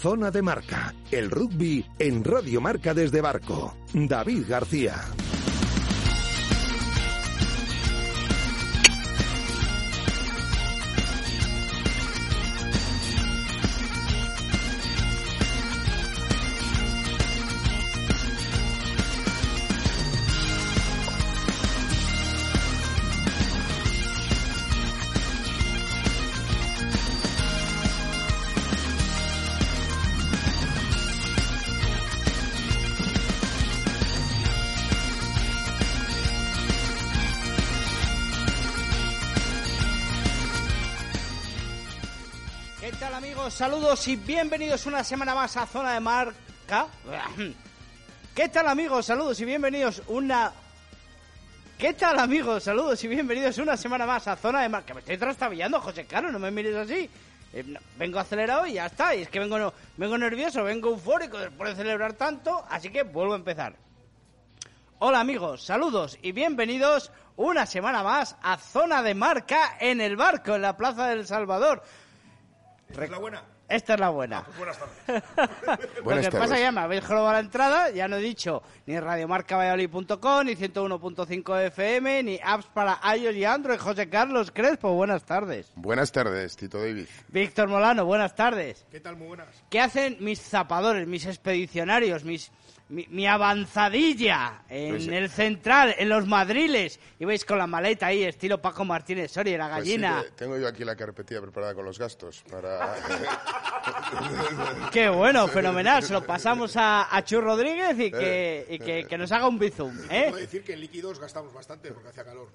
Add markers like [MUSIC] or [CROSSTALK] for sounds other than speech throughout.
Zona de Marca, el rugby en Radio Marca desde Barco. David García. Saludos y bienvenidos una semana más a Zona de Marca. [CLEARS THROAT] ¿Qué tal amigos? Saludos y bienvenidos una... ¿Qué tal amigos? Saludos y bienvenidos una semana más a Zona de Marca. Me estoy trastabillando, José Carlos, no me mires así. Eh, vengo acelerado y ya está. Y es que vengo, no- vengo nervioso, vengo eufórico después de celebrar tanto, así que vuelvo a empezar. Hola amigos, saludos y bienvenidos una semana más a Zona de Marca en el barco, en la Plaza del Salvador. ¿Es la buena? Esta es la buena. Buenas tardes. [LAUGHS] Lo Buenas que tardes. pasa ya me habéis robado la entrada, ya no he dicho ni radiomarcavalladolid.com, ni 101.5 FM, ni apps para iOS y Android. José Carlos Crespo, buenas tardes. Buenas tardes, Tito David. Víctor Molano, buenas tardes. ¿Qué tal? Muy buenas. ¿Qué hacen mis zapadores, mis expedicionarios, mis, mi, mi avanzadilla en Pues sí. el central, en los madriles? Y veis con la maleta ahí, estilo Paco Martínez Soria, la Pues sí gallina. que tengo yo aquí la carpetilla preparada con los gastos para... [LAUGHS] Qué bueno, fenomenal. Se lo pasamos a, a Chu Rodríguez y que, y Eh, que, que nos haga un bizum. ¿eh? Puedo decir que en líquidos gastamos bastante porque hacía calor.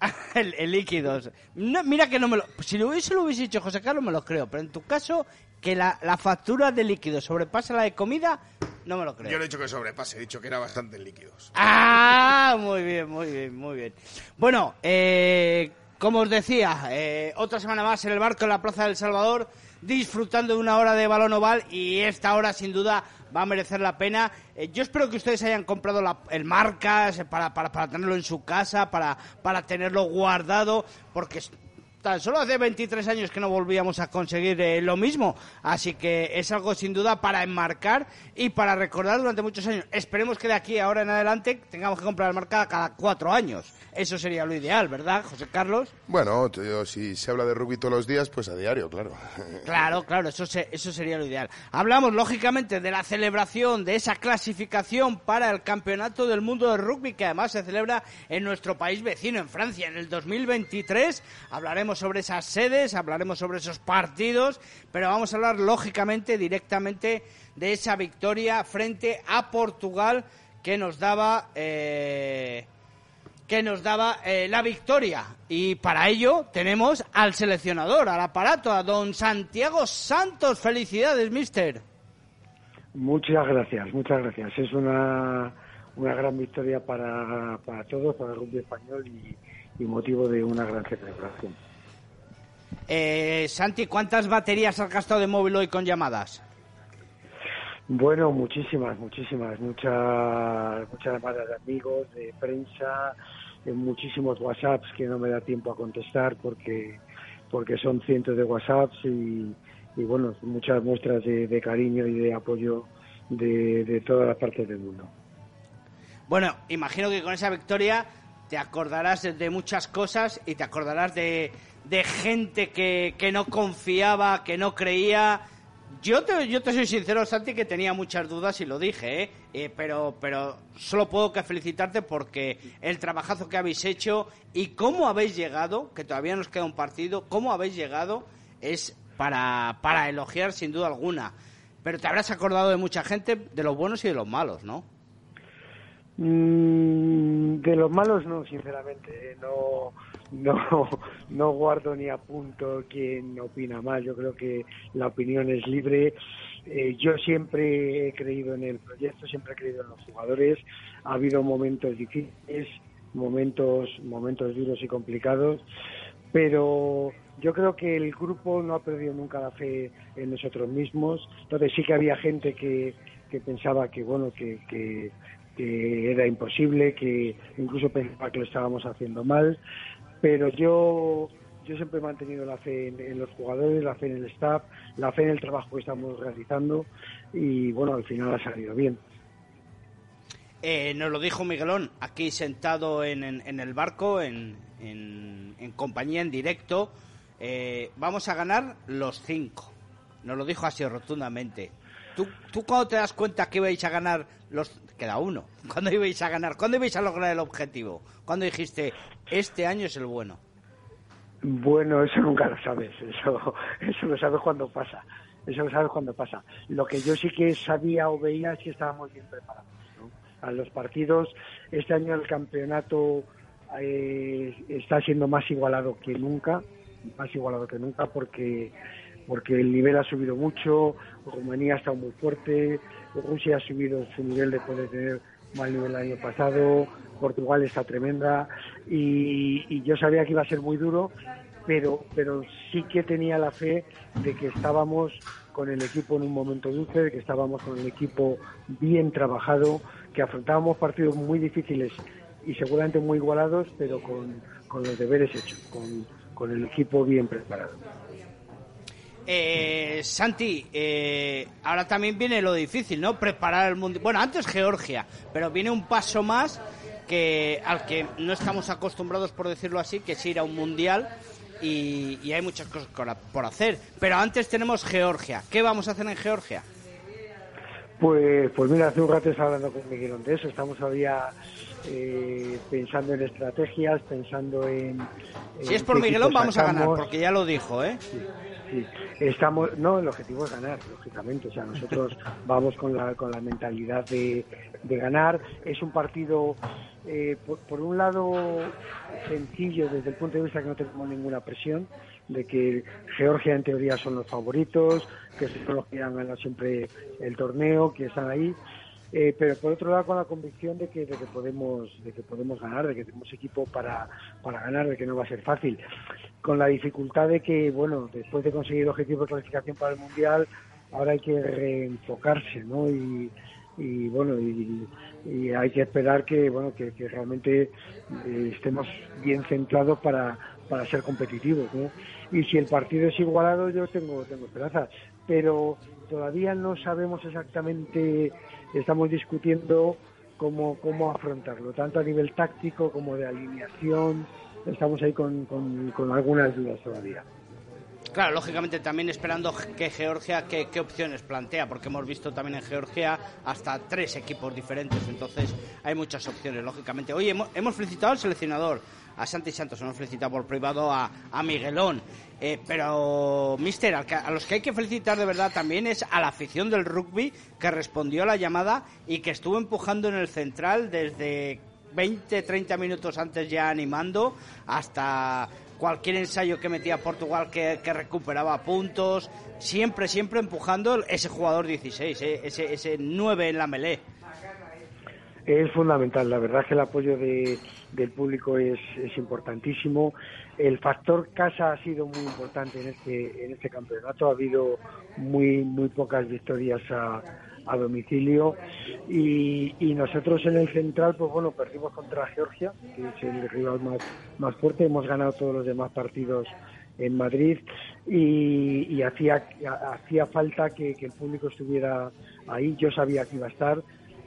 [LAUGHS] el, el líquidos. No, mira que no me lo... Si lo hubiese, lo hubiese dicho José Carlos, me lo creo. Pero en tu caso, que la, la factura de líquidos sobrepasa la de comida, no me lo creo. Yo no he dicho que sobrepase, he dicho que era bastante en líquidos. Ah, muy bien, muy bien, muy bien. Bueno, eh, como os decía, eh, otra semana más en el barco en la Plaza del Salvador, disfrutando de una hora de balón oval y esta hora sin duda va a merecer la pena. Eh, yo espero que ustedes hayan comprado la- el marcas para, para, para tenerlo en su casa, para, para tenerlo guardado, porque Tan solo hace 23 años que no volvíamos a conseguir eh, lo mismo, así que es algo sin duda para enmarcar y para recordar durante muchos años. Esperemos que de aquí ahora en adelante tengamos que comprar el marca cada cuatro años. Eso sería lo ideal, ¿verdad, José Carlos? Bueno, tío, si se habla de rugby todos los días, pues a diario, claro. [LAUGHS] Claro, claro, eso, se- eso sería lo ideal. Hablamos, lógicamente, de la celebración, de esa clasificación para el Campeonato del Mundo de Rugby, que además se celebra en nuestro país vecino, en Francia, en el 2023. Hablaremos sobre esas sedes, hablaremos sobre esos partidos, pero vamos a hablar, lógicamente, directamente de esa victoria frente a Portugal que nos daba... eh, que nos daba eh, la victoria. Y para ello tenemos al seleccionador, al aparato, a don Santiago Santos. Felicidades, mister. Muchas gracias, muchas gracias. Es una, una gran victoria para, para todos, para el rugby español y, y motivo de una gran celebración. Eh, Santi, ¿cuántas baterías has gastado de móvil hoy con llamadas? Bueno, muchísimas, muchísimas, muchas, muchas llamadas de amigos, de prensa, eh, muchísimos WhatsApps que no me da tiempo a contestar porque porque son cientos de WhatsApps y, y bueno, muchas muestras de, de cariño y de apoyo de, de todas las partes del mundo. Bueno, imagino que con esa victoria te acordarás de, de muchas cosas y te acordarás de, de gente que, que no confiaba, que no creía. Yo te, yo te soy sincero, Santi, que tenía muchas dudas y lo dije, ¿eh? Eh, pero, pero solo puedo que felicitarte porque el trabajazo que habéis hecho y cómo habéis llegado, que todavía nos queda un partido, cómo habéis llegado es para, para elogiar sin duda alguna. Pero te habrás acordado de mucha gente, de los buenos y de los malos, ¿no? Mm, de los malos no, sinceramente. No, no, no guardo ni apunto quién opina más. Yo creo que la opinión es libre. Eh, yo siempre he creído en el proyecto, siempre he creído en los jugadores. Ha habido momentos difíciles, momentos, momentos duros y complicados, pero yo creo que el grupo no ha perdido nunca la fe en nosotros mismos. Entonces sí que había gente que, que pensaba que bueno que, que era imposible, que incluso pensaba que lo estábamos haciendo mal, pero yo yo siempre he mantenido la fe en, los jugadores, la fe en el staff, la fe en el trabajo que estamos realizando y bueno, al final ha salido bien. Eh, nos lo dijo Miguelón, aquí sentado en, en, el barco, en, en, compañía, en directo. Eh, vamos a ganar los cinco. Nos lo dijo así rotundamente. ¿Tú, ¿Tú cuando te das cuenta que ibais a ganar los... Queda uno. [LAUGHS] ¿Cuándo ibais a ganar? ¿Cuándo ibais a lograr el objetivo? ¿Cuándo dijiste, este año es el bueno? Bueno, eso [LAUGHS] nunca lo sabes. Eso, eso lo sabes cuando pasa. Eso lo sabes cuando pasa. Lo que yo sí que sabía o veía es que estábamos bien preparados. A los partidos, este año el campeonato eh, está siendo más igualado que nunca, más igualado que nunca porque porque el nivel ha subido mucho, Rumanía ha estado muy fuerte, Rusia ha subido su nivel de poder tener mal nivel el año pasado, Portugal está tremenda y, yo sabía que iba a ser muy duro, pero, pero sí que tenía la fe de que estábamos con el equipo en un momento dulce, de que estábamos con el equipo bien trabajado, que afrontábamos partidos muy difíciles y seguramente muy igualados, pero con, con los deberes hechos, con, con el equipo bien preparado. Eh, Santi, eh, ahora también viene lo difícil, ¿no? Preparar el mundial. Bueno, antes Georgia, pero viene un paso más que al que no estamos acostumbrados, por decirlo así, que es ir a un mundial y, hay muchas cosas por hacer. Pero antes tenemos Georgia. ¿Qué vamos a hacer en Georgia? Pues, pues mira, hace un rato estaba hablando con Miguel de eso. Estamos todavía eh, pensando en estrategias, pensando en. Si es por Miguelón, vamos a ganar, porque ya lo dijo, ¿eh? sí. Estamos, no, el objetivo es ganar, lógicamente. O sea, nosotros [LAUGHS] vamos con la, con la mentalidad de, de ganar. Es un partido, eh, por, un lado, sencillo desde el punto de vista que no tenemos ninguna presión, de que Georgia en teoría son los favoritos, que son los que han ganado siempre el torneo, que están ahí. Eh, pero por otro lado con la convicción de que, de que podemos de que podemos ganar de que tenemos equipo para, para ganar de que no va a ser fácil. Con la dificultad de que bueno después de conseguir el objetivo de clasificación para el mundial ahora hay que reenfocarse no y, y bueno y, hay que esperar que bueno que, realmente eh, estemos bien centrados para, para ser competitivos ¿no? y si el partido es igualado yo tengo tengo esperanza. Pero todavía no sabemos exactamente estamos discutiendo cómo, cómo afrontarlo, tanto a nivel táctico como de alineación. Estamos ahí con, con, algunas dudas todavía. Claro, lógicamente también esperando que Georgia qué, qué, opciones plantea, porque hemos visto también en Georgia hasta tres equipos diferentes, entonces hay muchas opciones, lógicamente. Oye, hemos felicitado al seleccionador, a Santi Santos, hemos felicitado por privado a, a Miguelón. Eh, pero, mister, a los que hay que felicitar de verdad también es a la afición del rugby que respondió a la llamada y que estuvo empujando en el central desde 20, 30 minutos antes ya animando hasta cualquier ensayo que metía Portugal que, recuperaba puntos, siempre, siempre empujando ese jugador 16, eh, ese, ese 9 en la melé. Es fundamental, la verdad es que el apoyo de, del público es, importantísimo. El factor casa ha sido muy importante en este, en este campeonato. Ha habido muy, muy pocas victorias a, domicilio y, nosotros en el central, pues bueno, perdimos contra Georgia, que es el rival más, más fuerte. Hemos ganado todos los demás partidos en Madrid y, y hacía, hacía falta que el público estuviera ahí. Yo sabía que iba a estar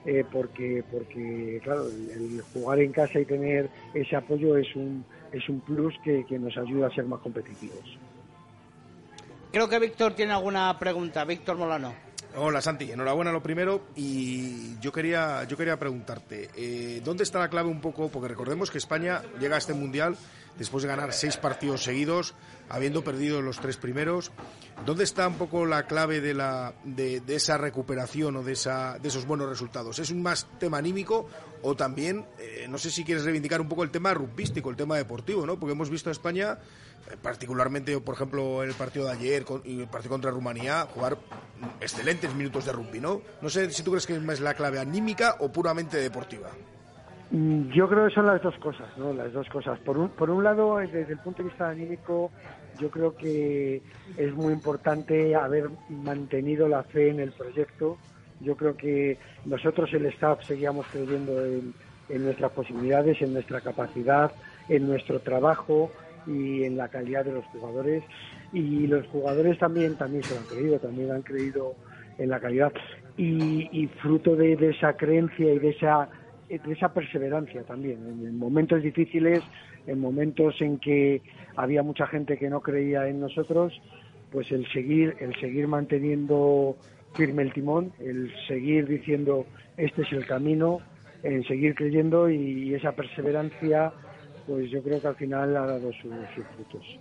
eh, porque, porque claro, el, jugar en casa y tener ese apoyo es un, es un plus que, que nos ayuda a ser más competitivos. Creo que Víctor tiene alguna pregunta. Víctor Molano. Hola Santi, enhorabuena lo primero y yo quería yo quería preguntarte eh, dónde está la clave un poco porque recordemos que España llega a este mundial después de ganar seis partidos seguidos habiendo perdido los tres primeros dónde está un poco la clave de la de, de esa recuperación o de esa de esos buenos resultados es un más tema anímico o también eh, no sé si quieres reivindicar un poco el tema rugbyístico el tema deportivo no porque hemos visto a España eh, particularmente, por ejemplo, en el partido de ayer con- y el partido contra Rumanía, jugar excelentes minutos de rugby, ¿no? No sé si tú crees que es más la clave anímica o puramente deportiva. Mm, Yo creo que son las dos cosas, ¿no? Las dos cosas. Por un, por un lado, desde el punto de vista anímico, yo creo que es muy importante haber mantenido la fe en el proyecto. Yo creo que nosotros, el staff, seguíamos creyendo en, en nuestras posibilidades, en nuestra capacidad, en nuestro trabajo y en la calidad de los jugadores. Y los jugadores también, también se lo han creído, también han creído en la calidad. Y, fruto de, esa creencia y de esa de esa perseverancia también, en momentos difíciles, en momentos en que había mucha gente que no creía en nosotros, pues el seguir, el seguir manteniendo firme el timón, el seguir diciendo este es el camino, en seguir creyendo y esa perseverancia, pues yo creo que al final ha dado sus, sus frutos.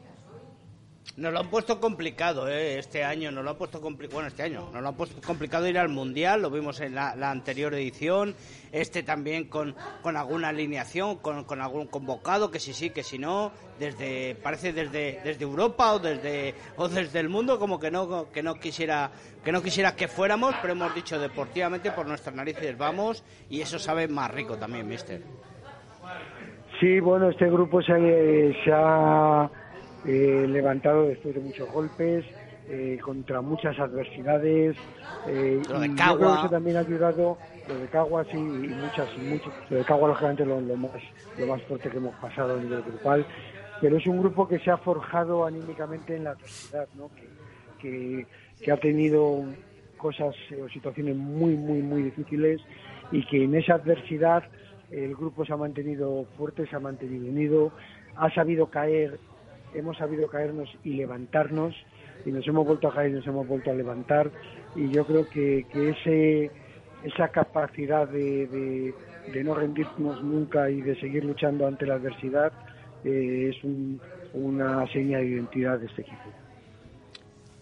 Nos lo han puesto complicado ¿eh? este año, nos lo han puesto complicado, este año, nos lo han puesto complicado ir al Mundial, lo vimos en la, anterior edición, este también con, con alguna alineación, con, con algún convocado, que sí sí, que si no, desde, parece desde, desde Europa o desde, o desde el mundo, como que no, que no quisiera, que no que fuéramos, pero hemos dicho deportivamente por nuestras narices vamos, y eso sabe más rico también, mister. Sí, bueno, este grupo se ha eh, levantado después de muchos golpes, eh, contra muchas adversidades. eh, Lo de yo Cagua. creo que eso también ha ayudado, lo de Cagua sí, y muchas, muchas. Lo de Cagua, lógicamente, lo, lo más, lo más fuerte que hemos pasado a nivel grupal. Pero es un grupo que se ha forjado anímicamente en la adversidad, ¿no? que, que, que ha tenido cosas o situaciones muy, muy, muy difíciles y que en esa adversidad el grupo se ha mantenido fuerte, se ha mantenido unido, ha sabido caer, hemos sabido caernos y levantarnos y nos hemos vuelto a caer y nos hemos vuelto a levantar y yo creo que, que ese esa capacidad de, de- no rendirnos nunca y de seguir luchando ante la adversidad eh, es un- una seña de identidad de este equipo.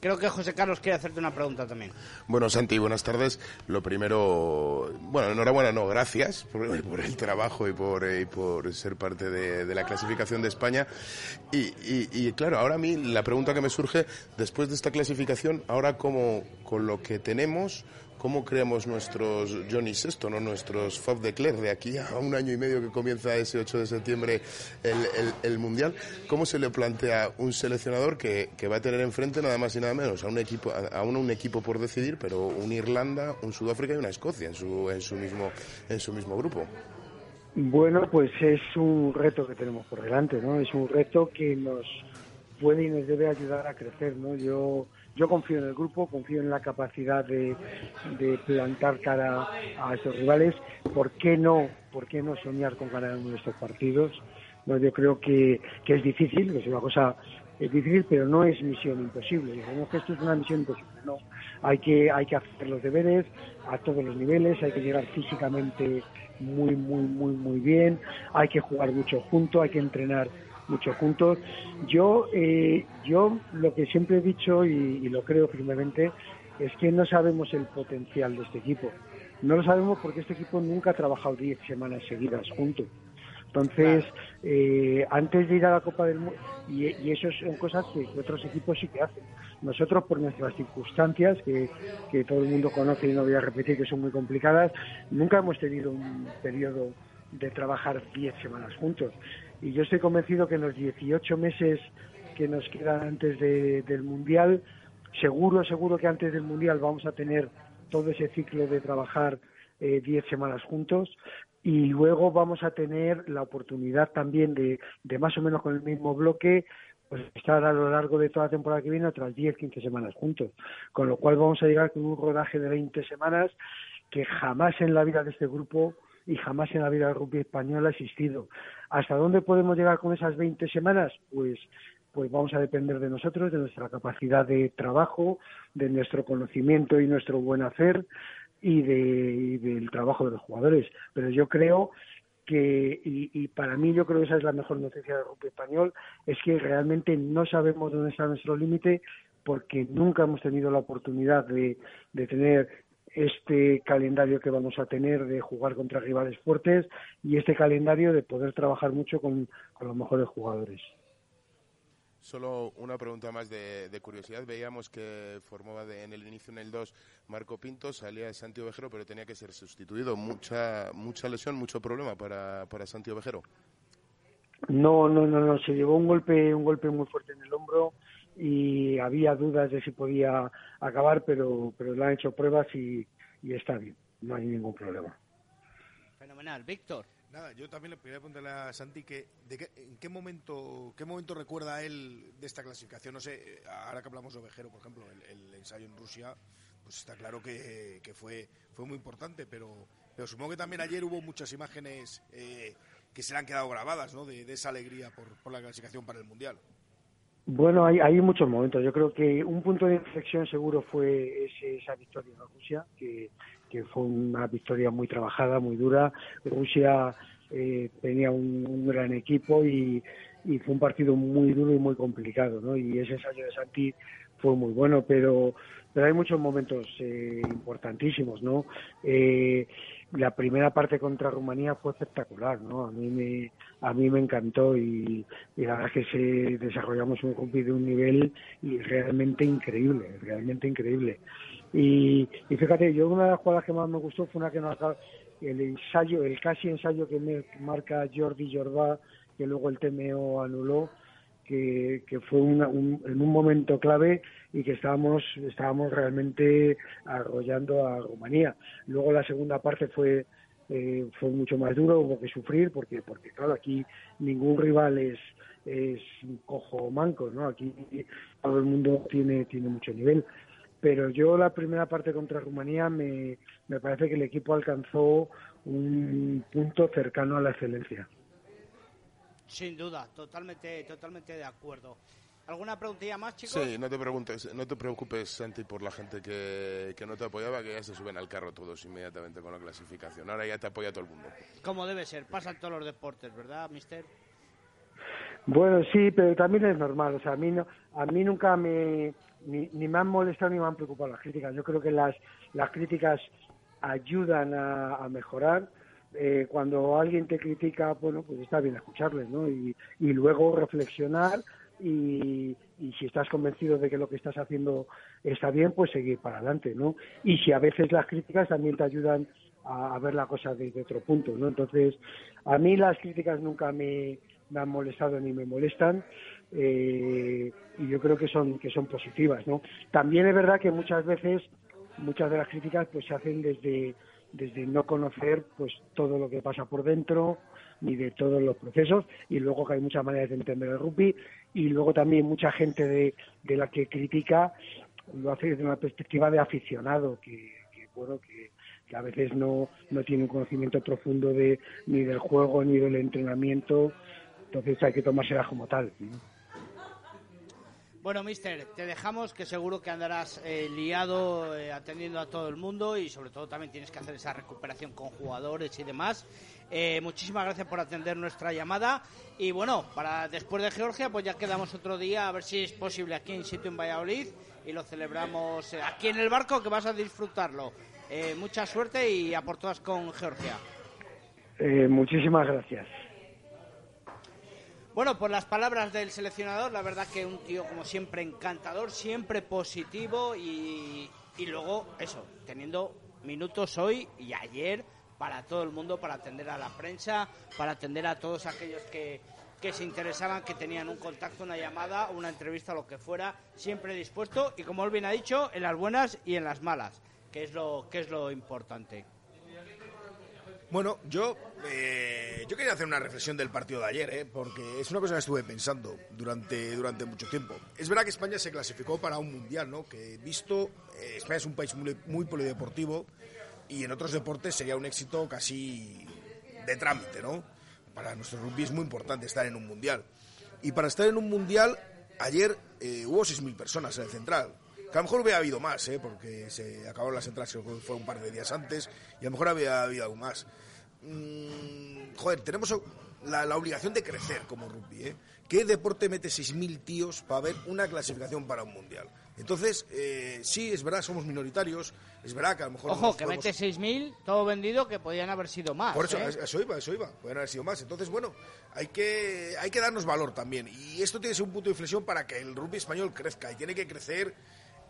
Creo que José Carlos quiere hacerte una pregunta también. Bueno, Santi, buenas tardes. Lo primero, bueno, enhorabuena, no, gracias por, el trabajo y por, ser parte de, de la clasificación de España. Y, y- y, claro, ahora a mí la pregunta que me surge, después de esta clasificación, ahora cómo, con lo que tenemos, ¿cómo creamos nuestros Johnny Sexto, ¿no? nuestros Fab de Clerc de aquí a un año y medio que comienza ese 8 de septiembre el Mundial? ¿Cómo se le plantea un seleccionador que, que va a tener enfrente nada más y nada menos a un equipo, a, a un, un equipo por decidir, pero un Irlanda, un Sudáfrica y una Escocia en su, en su, mismo, en su mismo grupo? Bueno, pues es un reto que tenemos por delante, ¿no? Es un reto que nos puede y nos debe ayudar a crecer, ¿no? Yo yo confío en el grupo, confío en la capacidad de, de plantar cara a estos rivales. ¿Por qué no? ¿Por qué no soñar con ganar uno de estos partidos? No, yo creo que, que es difícil, es una cosa es difícil, pero no es misión imposible. Digamos que esto es una misión imposible, no. Hay que, hay que hacer los deberes a todos los niveles, hay que llegar físicamente muy, muy, muy, muy bien, hay que jugar mucho juntos, hay que entrenar mucho juntos. Yo, eh, yo lo que siempre he dicho y, y lo creo firmemente es que no sabemos el potencial de este equipo. No lo sabemos porque este equipo nunca ha trabajado 10 semanas seguidas juntos. Entonces, eh, antes de ir a la Copa del Mundo, y, y eso son cosas que otros equipos sí que hacen. Nosotros, por nuestras circunstancias, que, que todo el mundo conoce y no voy a repetir que son muy complicadas, nunca hemos tenido un periodo de trabajar 10 semanas juntos. Y yo estoy convencido que en los 18 meses que nos quedan antes de- del Mundial, seguro, seguro que antes del Mundial vamos a tener todo ese ciclo de trabajar eh, 10 semanas juntos y luego vamos a tener la oportunidad también de, de más o menos con el mismo bloque pues estar a lo largo de toda la temporada que viene otras 10, 15 semanas juntos. Con lo cual vamos a llegar con un rodaje de 20 semanas que jamás en la vida de este grupo y jamás en la vida del rugby español ha existido. ¿Hasta dónde podemos llegar con esas 20 semanas? Pues pues vamos a depender de nosotros, de nuestra capacidad de trabajo, de nuestro conocimiento y nuestro buen hacer y, de, del trabajo de los jugadores. Pero yo creo que, y, para mí yo creo que esa es la mejor noticia del grupo español, es que realmente no sabemos dónde está nuestro límite porque nunca hemos tenido la oportunidad de, de tener este calendario que vamos a tener de jugar contra rivales fuertes y este calendario de poder trabajar mucho con los mejores jugadores. Solo una pregunta más de, curiosidad. Veíamos que formaba en el inicio en el 2 Marco Pinto, salía de Santi Ovejero, pero tenía que ser sustituido. Mucha mucha lesión, mucho problema para, para Santi Ovejero. No, no, no, no. Se llevó un golpe, un golpe muy fuerte en el hombro y había dudas de si podía acabar, pero, pero le han hecho pruebas y, y está bien. No hay ningún problema. Fenomenal. Víctor. Nada, yo también le quería preguntarle a Santi que, de en qué momento, qué momento recuerda él de esta clasificación. No sé, ahora que hablamos de Ovejero, por ejemplo, el, ensayo en Rusia, pues está claro que, fue, fue muy importante, pero, pero supongo que también ayer hubo muchas imágenes eh, que se le han quedado grabadas, ¿no? De, esa alegría por, por, la clasificación para el Mundial. Bueno, hay, hay muchos momentos. Yo creo que un punto de inflexión seguro fue esa victoria en Rusia, que fue una victoria muy trabajada, muy dura. Rusia eh, tenía un, gran equipo y, fue un partido muy duro y muy complicado, ¿no? Y ese ensayo de Santi fue muy bueno, pero pero hay muchos momentos eh, importantísimos, ¿no? Eh, la primera parte contra Rumanía fue espectacular, ¿no? A mí me a mí me encantó y, la verdad es que se desarrollamos un rugby de un nivel y realmente increíble, realmente increíble. Y, fíjate, yo una de las jugadas que más me gustó fue una que nos el ensayo, el casi ensayo que me marca Jordi Jordá, que luego el TMO anuló, que, que fue un, en un momento clave y que estábamos, estábamos realmente arrollando a Rumanía. Luego la segunda parte fue eh, fue mucho más duro, hubo que sufrir, porque, porque claro, aquí ningún rival es, es cojo manco, ¿no? Aquí todo el mundo tiene, tiene mucho nivel pero yo la primera parte contra Rumanía me, me parece que el equipo alcanzó un punto cercano a la excelencia. Sin duda, totalmente, totalmente de acuerdo. ¿Alguna preguntilla más, chicos? Sí, no te, preguntes, no te preocupes, Santi, por la gente que, que, no te apoyaba, que ya se suben al carro todos inmediatamente con la clasificación. Ahora ya te apoya todo el mundo. Como debe ser, pasan todos los deportes, ¿verdad, mister? Bueno, sí, pero también es normal. O sea, a mí, no, a mí nunca me, ni, me han molestado ni me han preocupado las críticas. Yo creo que las, las críticas ayudan a, mejorar. Eh, cuando alguien te critica, bueno, pues está bien escucharles, ¿no? Y, y luego reflexionar y, y, si estás convencido de que lo que estás haciendo está bien, pues seguir para adelante, ¿no? Y si a veces las críticas también te ayudan a, ver la cosa desde otro punto, ¿no? Entonces, a mí las críticas nunca me, me han molestado ni me molestan eh, y yo creo que son que son positivas no también es verdad que muchas veces muchas de las críticas pues se hacen desde desde no conocer pues todo lo que pasa por dentro ni de todos los procesos y luego que hay muchas maneras de entender el rugby y luego también mucha gente de, de la que critica lo hace desde una perspectiva de aficionado que, bueno que, que, a veces no, no tiene un conocimiento profundo de ni del juego ni del entrenamiento entonces hay que tomárselas como tal bueno, mister, te dejamos que seguro que andarás eh, liado eh, atendiendo a todo el mundo y sobre todo también tienes que hacer esa recuperación con jugadores y demás. Eh, muchísimas gracias por atender nuestra llamada y bueno, para después de Georgia pues ya quedamos otro día a ver si es posible aquí en sitio en Valladolid y lo celebramos aquí en el barco que vas a disfrutarlo. mucha suerte y a por todas con Georgia. muchísimas gracias. Bueno, por las palabras del seleccionador, la verdad que un tío como siempre encantador, siempre positivo y, luego eso, teniendo minutos hoy y ayer para todo el mundo, para atender a la prensa, para atender a todos aquellos que, que se interesaban, que tenían un contacto, una llamada, una entrevista, lo que fuera, siempre dispuesto y como él bien ha dicho, en las buenas y en las malas, que es lo, que es lo importante. Bueno, yo, eh, yo quería hacer una reflexión del partido de ayer, eh, porque es una cosa que estuve pensando durante, durante mucho tiempo. Es verdad que España se clasificó para un mundial, ¿no? Que visto, eh, España es un país muy, muy polideportivo y en otros deportes sería un éxito casi de trámite, ¿no? Para nuestro rugby es muy importante estar en un mundial. Y para estar en un mundial ayer eh, hubo 6.000 personas en el central. Que a lo mejor hubiera habido más, ¿eh? porque se acabaron las entradas, fue un par de días antes, y a lo mejor había habido algo más. Mm, joder, tenemos la, la obligación de crecer como rugby, ¿eh? ¿Qué deporte mete 6.000 tíos para ver una clasificación para un mundial? Entonces, eh, sí, es verdad, somos minoritarios, es verdad que a lo mejor... Ojo, que podemos- mete 6.000, todo vendido, que podían haber sido más. Por eso, ¿eh? eso iba, eso iba, pueden haber sido más. Entonces, bueno, hay que, hay que darnos valor también. Y esto tiene que ser un punto de inflexión para que el rugby español crezca. Y tiene que crecer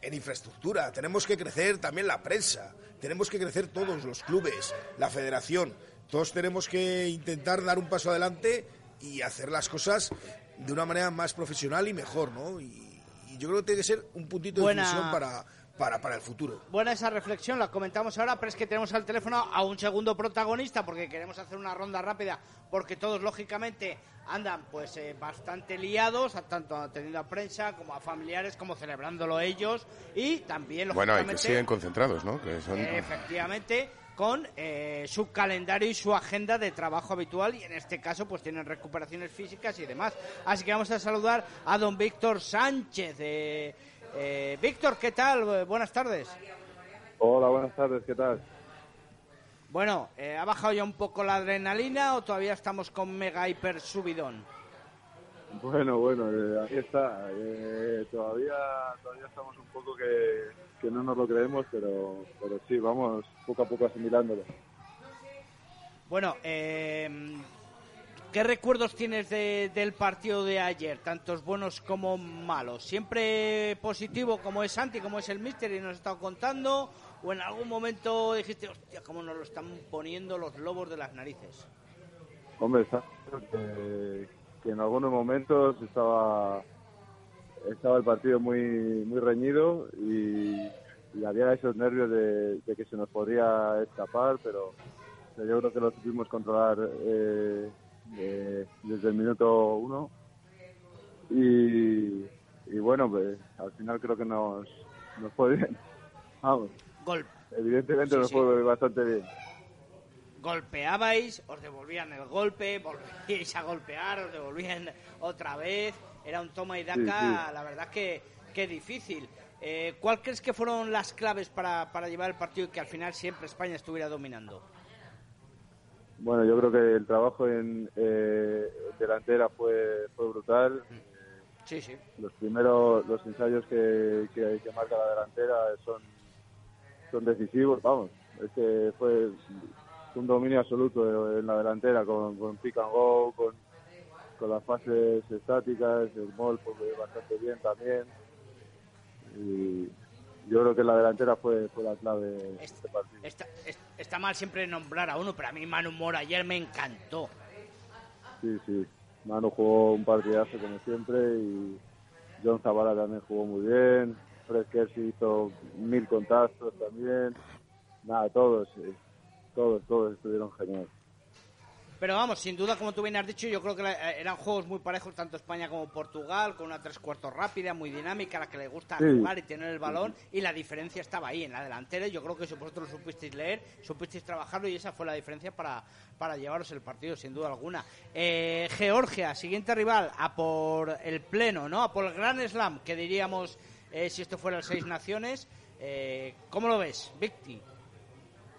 en infraestructura, tenemos que crecer también la prensa, tenemos que crecer todos los clubes, la federación. Todos tenemos que intentar dar un paso adelante y hacer las cosas de una manera más profesional y mejor, ¿no? Y, y yo creo que tiene que ser un puntito Buena- de inflexión para, para, para el futuro. Buena esa reflexión, la comentamos ahora, pero es que tenemos al teléfono a un segundo protagonista porque queremos hacer una ronda rápida, porque todos lógicamente andan pues eh, bastante liados, a- tanto atendiendo a prensa como a familiares, como celebrándolo ellos y también Bueno, y que lógicamente siguen concentrados, ¿no? Que son... efectivamente con eh, su calendario y su agenda de trabajo habitual y en este caso pues tienen recuperaciones físicas y demás. Así que vamos a saludar a don Víctor Sánchez. Eh, eh, Víctor, ¿qué tal? Buenas tardes. Hola, buenas tardes, ¿qué tal? Bueno, eh, ¿ha bajado ya un poco la adrenalina o todavía estamos con mega hiper subidón? Bueno, bueno, eh, aquí está. Eh, todavía, todavía estamos un poco que, que no nos lo creemos, pero, pero sí, vamos poco a poco asimilándolo. Bueno, eh, ¿qué recuerdos tienes de- del partido de ayer, tantos buenos como malos? ¿Siempre positivo como es Santi, como es el Mister y nos ha estado contando? ¿O en algún momento dijiste, hostia, cómo nos lo están poniendo los lobos de las narices? Hombre, está que, que en algunos momentos estaba estaba el partido muy muy reñido y, había esos nervios de, de que se nos podría escapar, pero yo creo que lo supimos controlar eh, eh, desde el minuto uno y, y bueno, pues al final creo que nos, nos fue bien. [LAUGHS] Vamos, Gol, evidentemente Sí, nos sí. fue bastante bien. golpeabais, os devolvían el golpe, volvíais a golpear, os devolvían otra vez. Era un toma y daca, Sí, la verdad que, que difícil. Eh, ¿Cuál crees que fueron las claves para, para llevar el partido y que al final siempre España estuviera dominando? Bueno, yo creo que el trabajo en eh, delantera fue, fue brutal. Sí, sí. Los primeros, los ensayos que, que, que marca la delantera son, son decisivos, vamos. Es que fue un dominio absoluto en la delantera con, con pick and go, con, con las fases estáticas, el mol pues, bastante bien también. Y yo creo que la delantera fue, fue la clave de este partido. Está, es- está mal siempre nombrar a uno, pero a mí Manu Mora ayer me encantó. Sí, sí. Manu jugó un partidazo como siempre y John Zavala también jugó muy bien. Fred hizo mil contactos también. Nada, todos, eh, todos, todos estuvieron genial. Pero vamos, sin duda, como tú bien has dicho, yo creo que la- eh, eran juegos muy parejos, tanto España como Portugal, con una tres cuartos rápida, muy dinámica, a la que le gusta Sí. jugar y tener el balón, y la diferencia estaba ahí, en la delantera, yo creo que eso vosotros lo supisteis leer, supisteis trabajarlo, y esa fue la diferencia para, para llevaros el partido, sin duda alguna. Eh, Georgia, siguiente rival, a por el pleno, ¿no? A por el Gran Slam, que diríamos eh, si esto fuera el Seis Naciones. Eh, ¿Cómo lo ves, Victi?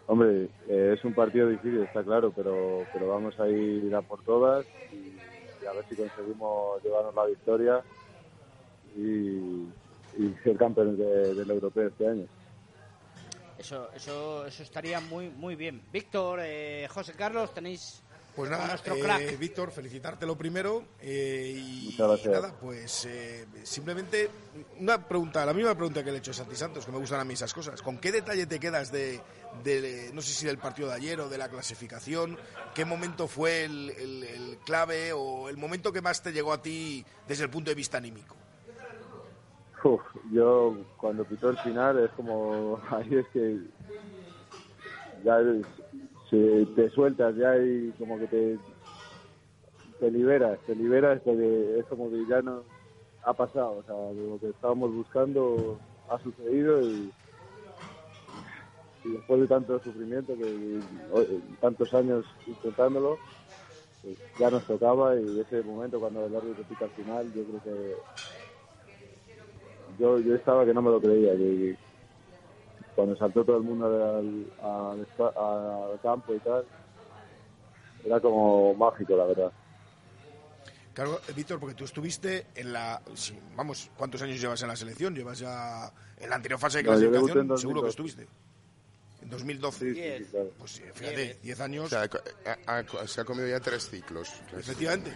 Hombre, eh, es un partido difícil, está claro, pero, pero vamos a ir a por todas y, y a ver si conseguimos llevarnos la victoria y, y ser campeones de- del europeo este año. Eso, eso, eso estaría muy, muy bien. Víctor, eh, José Carlos, tenéis Pues nada, nuestro eh, crack. Víctor, felicitarte lo primero eh, y, Muchas gracias. nada, pues eh, simplemente una pregunta, la misma pregunta que le he hecho a Santi Santos, que me gustan a mí esas cosas. ¿Con qué detalle te quedas de, de, no sé si del partido de ayer o de la clasificación? ¿Qué momento fue el, el- el clave o el momento que más te llegó a ti desde el punto de vista anímico? Yo cuando pitó el final es como [LAUGHS] ahí es que ya se- te sueltas ya y como que te te liberas, te liberas porque es como que ya no ha pasado, o sea, lo que estábamos buscando ha sucedido y, y después de tanto sufrimiento que o- tantos años intentándolo pues ya nos tocaba y ese momento cuando el árbitro pica al final yo creo que yo, yo estaba que no me lo creía. Que, cuando saltó todo el mundo al, al, al campo y tal, era como mágico, la verdad. Claro, Víctor, porque tú estuviste en la. vamos, ¿cuántos años llevas en la selección? ¿Llevas ya en la anterior fase de clasificación? Seguro que estuviste. En 2012. Sí, claro. Pues fíjate, 10 años. O sea, se ha comido ya tres ciclos. Efectivamente.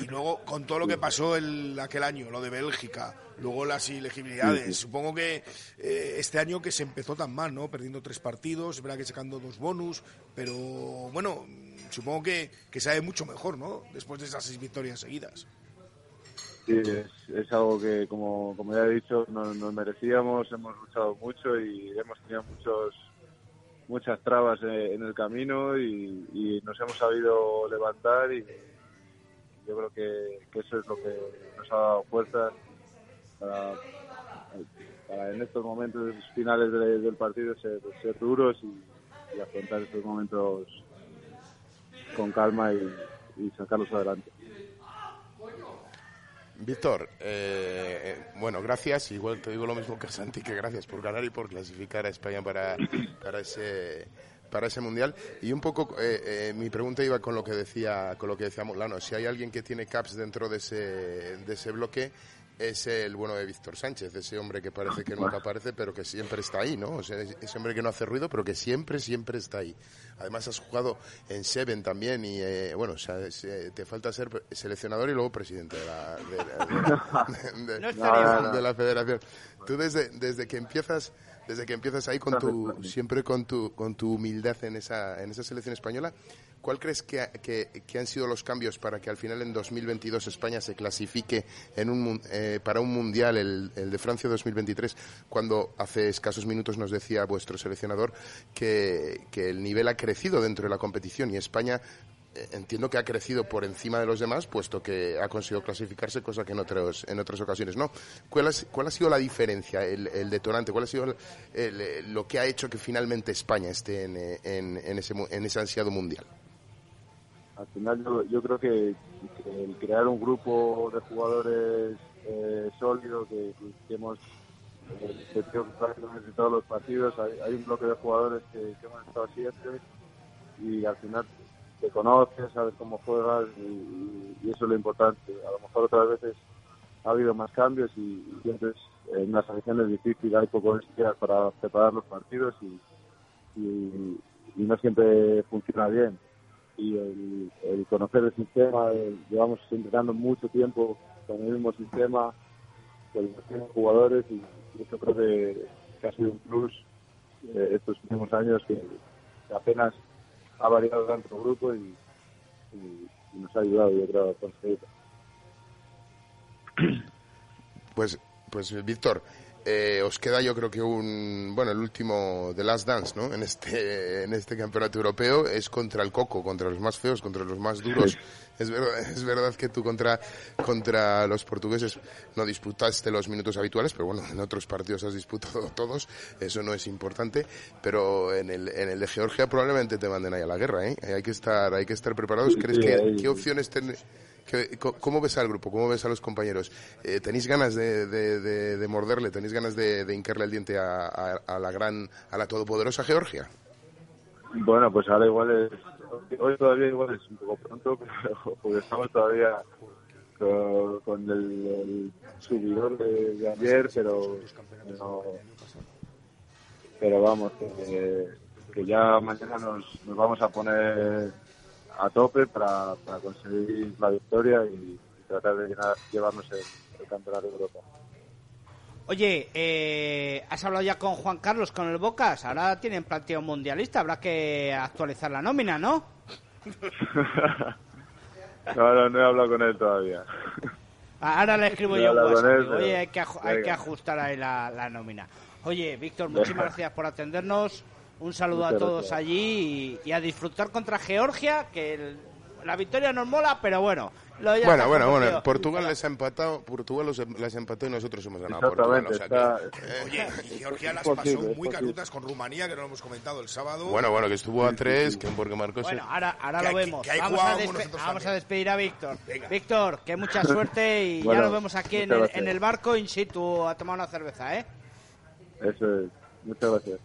Y luego, con todo lo que pasó el, aquel año, lo de Bélgica, luego las ilegibilidades. Supongo que eh, este año que se empezó tan mal, ¿no? Perdiendo tres partidos, es verdad que sacando dos bonus, pero bueno, supongo que, que sabe mucho mejor, ¿no? Después de esas seis victorias seguidas. Sí, es, algo que, como, como ya he dicho, nos, merecíamos, hemos luchado mucho y hemos tenido muchos muchas trabas en, el camino y, nos hemos sabido levantar y yo creo que, eso es lo que nos ha dado fuerza para, en estos momentos finales del partido ser, ser duros y afrontar estos momentos con calma y, sacarlos adelante. Víctor, eh, bueno, gracias. Igual te digo lo mismo que Santi, que gracias por ganar y por clasificar a España para, para ese para ese mundial y un poco eh, eh, mi pregunta iba con lo que decía con lo que decía Molano si hay alguien que tiene caps dentro de ese de ese bloque es el bueno de Víctor Sánchez, ese hombre que parece que nunca aparece, pero que siempre está ahí, ¿no? O sea, ese hombre que no hace ruido, pero que siempre, siempre está ahí. Además, has jugado en Seven también y, eh, bueno, o sea, te falta ser seleccionador y luego presidente de la, de, [LAUGHS] la federación. Tú desde, desde que empiezas desde que empiezas ahí con tu siempre con tu con tu humildad en esa en esa selección española ¿Cuál crees que, que, han sido los cambios para que al final en 2022 España se clasifique en un, eh, para un mundial, el, el, de Francia 2023, cuando hace escasos minutos nos decía vuestro seleccionador que, que el nivel ha crecido dentro de la competición y España entiendo que ha crecido por encima de los demás, puesto que ha conseguido clasificarse, cosa que en, otros, en otras ocasiones no. ¿Cuál, cuál ha sido la diferencia, el, el detonante? ¿Cuál ha sido lo que ha hecho que finalmente España esté en, en, ese, en ese ansiado mundial? al final yo, creo que, el crear un grupo de jugadores eh, sólido que, hemos eh, prácticamente todos los partidos, hay, un bloque de jugadores que, hemos estado siempre y al final te conoces, sabes cómo juegas y, eso es lo importante. A lo mejor otras veces ha habido más cambios y, siempre en las selecciones difíciles, hay pocos días para preparar los partidos y, y no siempre funciona bien y el, conocer el sistema, llevamos entrenando mucho tiempo con el mismo sistema, con los mismos jugadores y, eso creo que, ha sido un plus eh, estos últimos años que, apenas ha variado tanto el grupo y, nos ha ayudado yo creo a conseguirlo. Pues, pues Víctor, eh, os queda yo creo que un bueno el último de Last Dance no en este [LAUGHS] en este campeonato europeo es contra el Coco contra los más feos contra los más duros. Es verdad [LAUGHS] es verdad que tú contra contra los portugueses no disputaste los minutos habituales pero bueno en otros partidos has disputado [LAUGHS] todos eso no es importante pero en el en el de Georgia probablemente te manden ahí a la guerra ¿eh? hay que estar hay que estar preparados. Crees que qué opciones ¿Cómo ves al grupo? ¿Cómo ves a los compañeros? Eh, ¿Tenéis ganas de, de, morderle? ¿Tenéis ganas de, hincarle el diente a, la gran, a la todopoderosa Georgia? Bueno, pues ahora igual es, hoy todavía igual es un poco pronto, [LAUGHS] porque estamos todavía con, el, subidor de, ayer, pero pero vamos, que, que ya mañana nos, nos vamos a poner a tope para, conseguir la victoria y, tratar de llevarnos el, campeonato de Europa. Oye, eh, has hablado ya con Juan Carlos, con el Bocas. Ahora tienen planteado mundialista. Habrá que actualizar la nómina, [LAUGHS] ¿no? no, no, he hablado con él todavía. Ahora le escribo yo un WhatsApp. Oye, hay que, hay que ajustar ahí la, la nómina. Oye, Víctor, muchísimas gracias por atendernos. Un saludo a todos allí y, a disfrutar contra Georgia, que la victoria nos mola, pero bueno, Lo ya Bueno, bueno, bueno. Portugal les ha empatado, Portugal los- les ha empatado y nosotros hemos ganado Portugal. Exactamente, o sea que- está, Oye, y Georgia las pasó muy canutas con Rumanía, que no lo hemos comentado el sábado. Bueno, bueno, que estuvo a tres, que porque marcó Bueno, ahora, ahora Que lo vemos. que vamos a, vamos despedir a Víctor. Venga. Víctor, que mucha [LAUGHS] suerte y ya nos vemos aquí en el, en el barco in situ a tomar una cerveza, ¿eh? Eso es. Muchas gracias.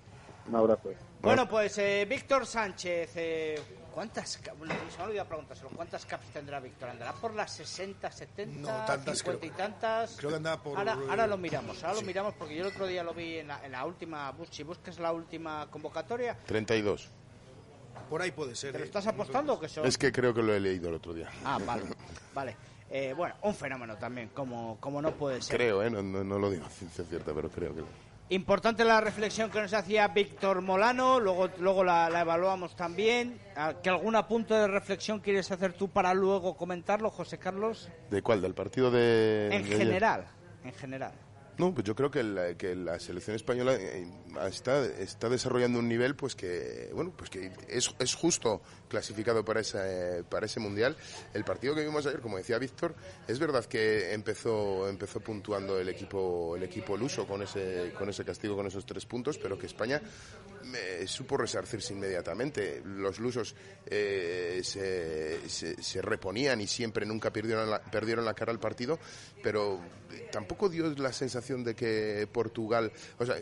Un abrazo. Bueno, pues eh, Víctor Sánchez, eh, ¿cuántas, bueno, se me ha olvidado preguntárselo, ¿cuántas caps tendrá Víctor? ¿Andará por las 60, 70, No, tantas 50 creo. y tantas? Creo que andaba por- Ahora, ahora lo miramos, ahora Sí. lo miramos porque yo el otro día lo vi en la, en la última, bus- si buscas la última convocatoria, 32. Por ahí puede ser. ¿te lo eh. estás apostando o que son? Es que creo que lo he leído el otro día. Ah, vale, vale. Eh, bueno, un fenómeno también, como, como no puede ser. Creo, ¿eh? No, no, no lo digo a ciencia cierta, pero creo que... Importante la reflexión que nos hacía Víctor Molano, luego, luego la, la evaluamos también. Ah, ¿Que algún apunte de reflexión quieres hacer tú para luego comentarlo, José Carlos? ¿De cuál? ¿Del partido de...? En de ayer? general, en general. No, pues yo creo que la, selección española eh, está, está desarrollando un nivel pues que bueno pues que es, es justo clasificado para ese para ese mundial. El partido que vimos ayer, como decía Víctor, es verdad que empezó empezó puntuando el equipo el equipo luso con ese con ese castigo con esos tres puntos, pero que España eh, supo resarcirse inmediatamente. Los lusos eh, se, se, se reponían y siempre nunca perdieron la, perdieron la cara al partido, pero tampoco dio la sensación de que Portugal, o sea,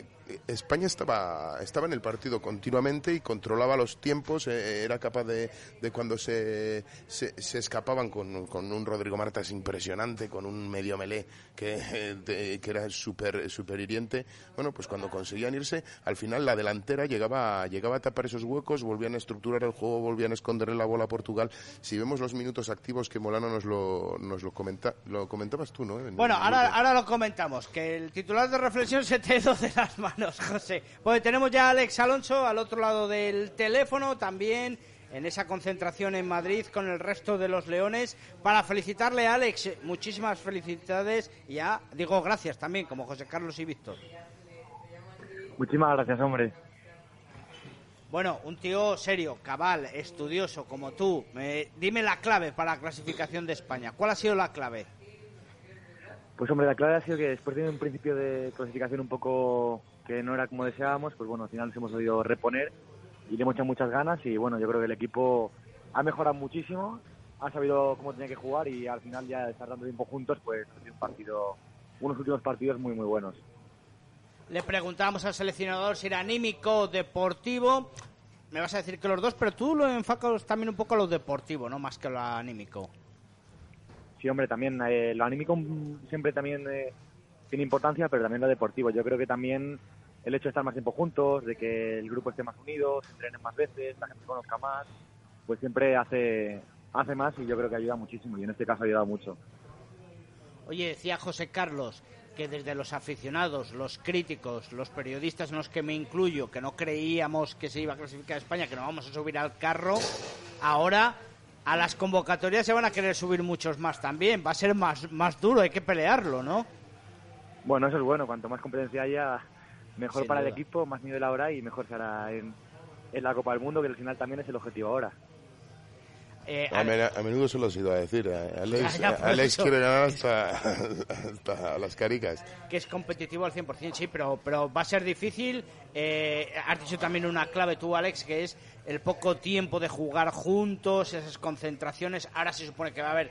España estaba estaba en el partido continuamente y controlaba los tiempos, eh, era capaz de, de cuando se, se, se escapaban con, con un Rodrigo Martas impresionante, con un medio melé que, eh, que era súper super hiriente, bueno, pues cuando conseguían irse, al final la delantera llegaba, llegaba a tapar esos huecos, volvían a estructurar el juego, volvían a esconderle la bola a Portugal. Si vemos los minutos activos que Molano nos lo, nos lo, comenta, lo comentabas tú, ¿no? En- Bueno, en- ahora, ahora lo comentamos, que el titular de reflexión se te ido de las manos, [LAUGHS] José. Pues tenemos ya a Alex Alonso al otro lado del teléfono, también en esa concentración en Madrid con el resto de los leones, para felicitarle a Alex, muchísimas felicidades y ya digo gracias también, como José Carlos y Víctor. Muchísimas gracias, hombre. Bueno, un tío serio, cabal, estudioso como tú. Eh, dime la clave para la clasificación de España. ¿Cuál ha sido la clave? Pues hombre, la clave ha sido que después de un principio de clasificación un poco que no era como deseábamos, pues bueno, al final nos hemos podido reponer y le hemos echado muchas ganas y bueno, yo creo que el equipo ha mejorado muchísimo, ha sabido cómo tenía que jugar y al final ya estar dando tiempo juntos, pues ha sido partido, unos últimos partidos muy muy buenos. Le preguntábamos al seleccionador si era anímico o deportivo. Me vas a decir que los dos, pero tú lo enfocas también un poco a lo deportivo, ¿no? Más que a lo anímico. Sí, hombre, también eh, lo anímico mm, siempre también eh, tiene importancia, pero también lo deportivo. Yo creo que también el hecho de estar más tiempo juntos, de que el grupo esté más unido, se entrenen más veces, la gente conozca más, pues siempre hace, hace más y yo creo que ayuda muchísimo y en este caso ha ayudado mucho. Oye, decía José Carlos que desde los aficionados, los críticos, los periodistas en los que me incluyo, que no creíamos que se iba a clasificar España, que no vamos a subir al carro, ahora a las convocatorias se van a querer subir muchos más también. Va a ser más, más duro, hay que pelearlo, ¿no? Bueno, eso es bueno, cuanto más competencia haya, mejor Sin para el equipo, más nivel habrá y mejor será en, en la Copa del Mundo, que al final también es el objetivo ahora. Eh, A, Ale- men- a menudo se lo has ido a decir. eh, [LAUGHS] Alex, Ya, ya, por Alex quiere ganar hasta, [LAUGHS] hasta las caricas. que es competitivo al 100%, sí, pero, pero va a ser difícil. Eh, has dicho también una clave tú, Alex, que es el poco tiempo de jugar juntos, esas concentraciones. Ahora se supone que va a haber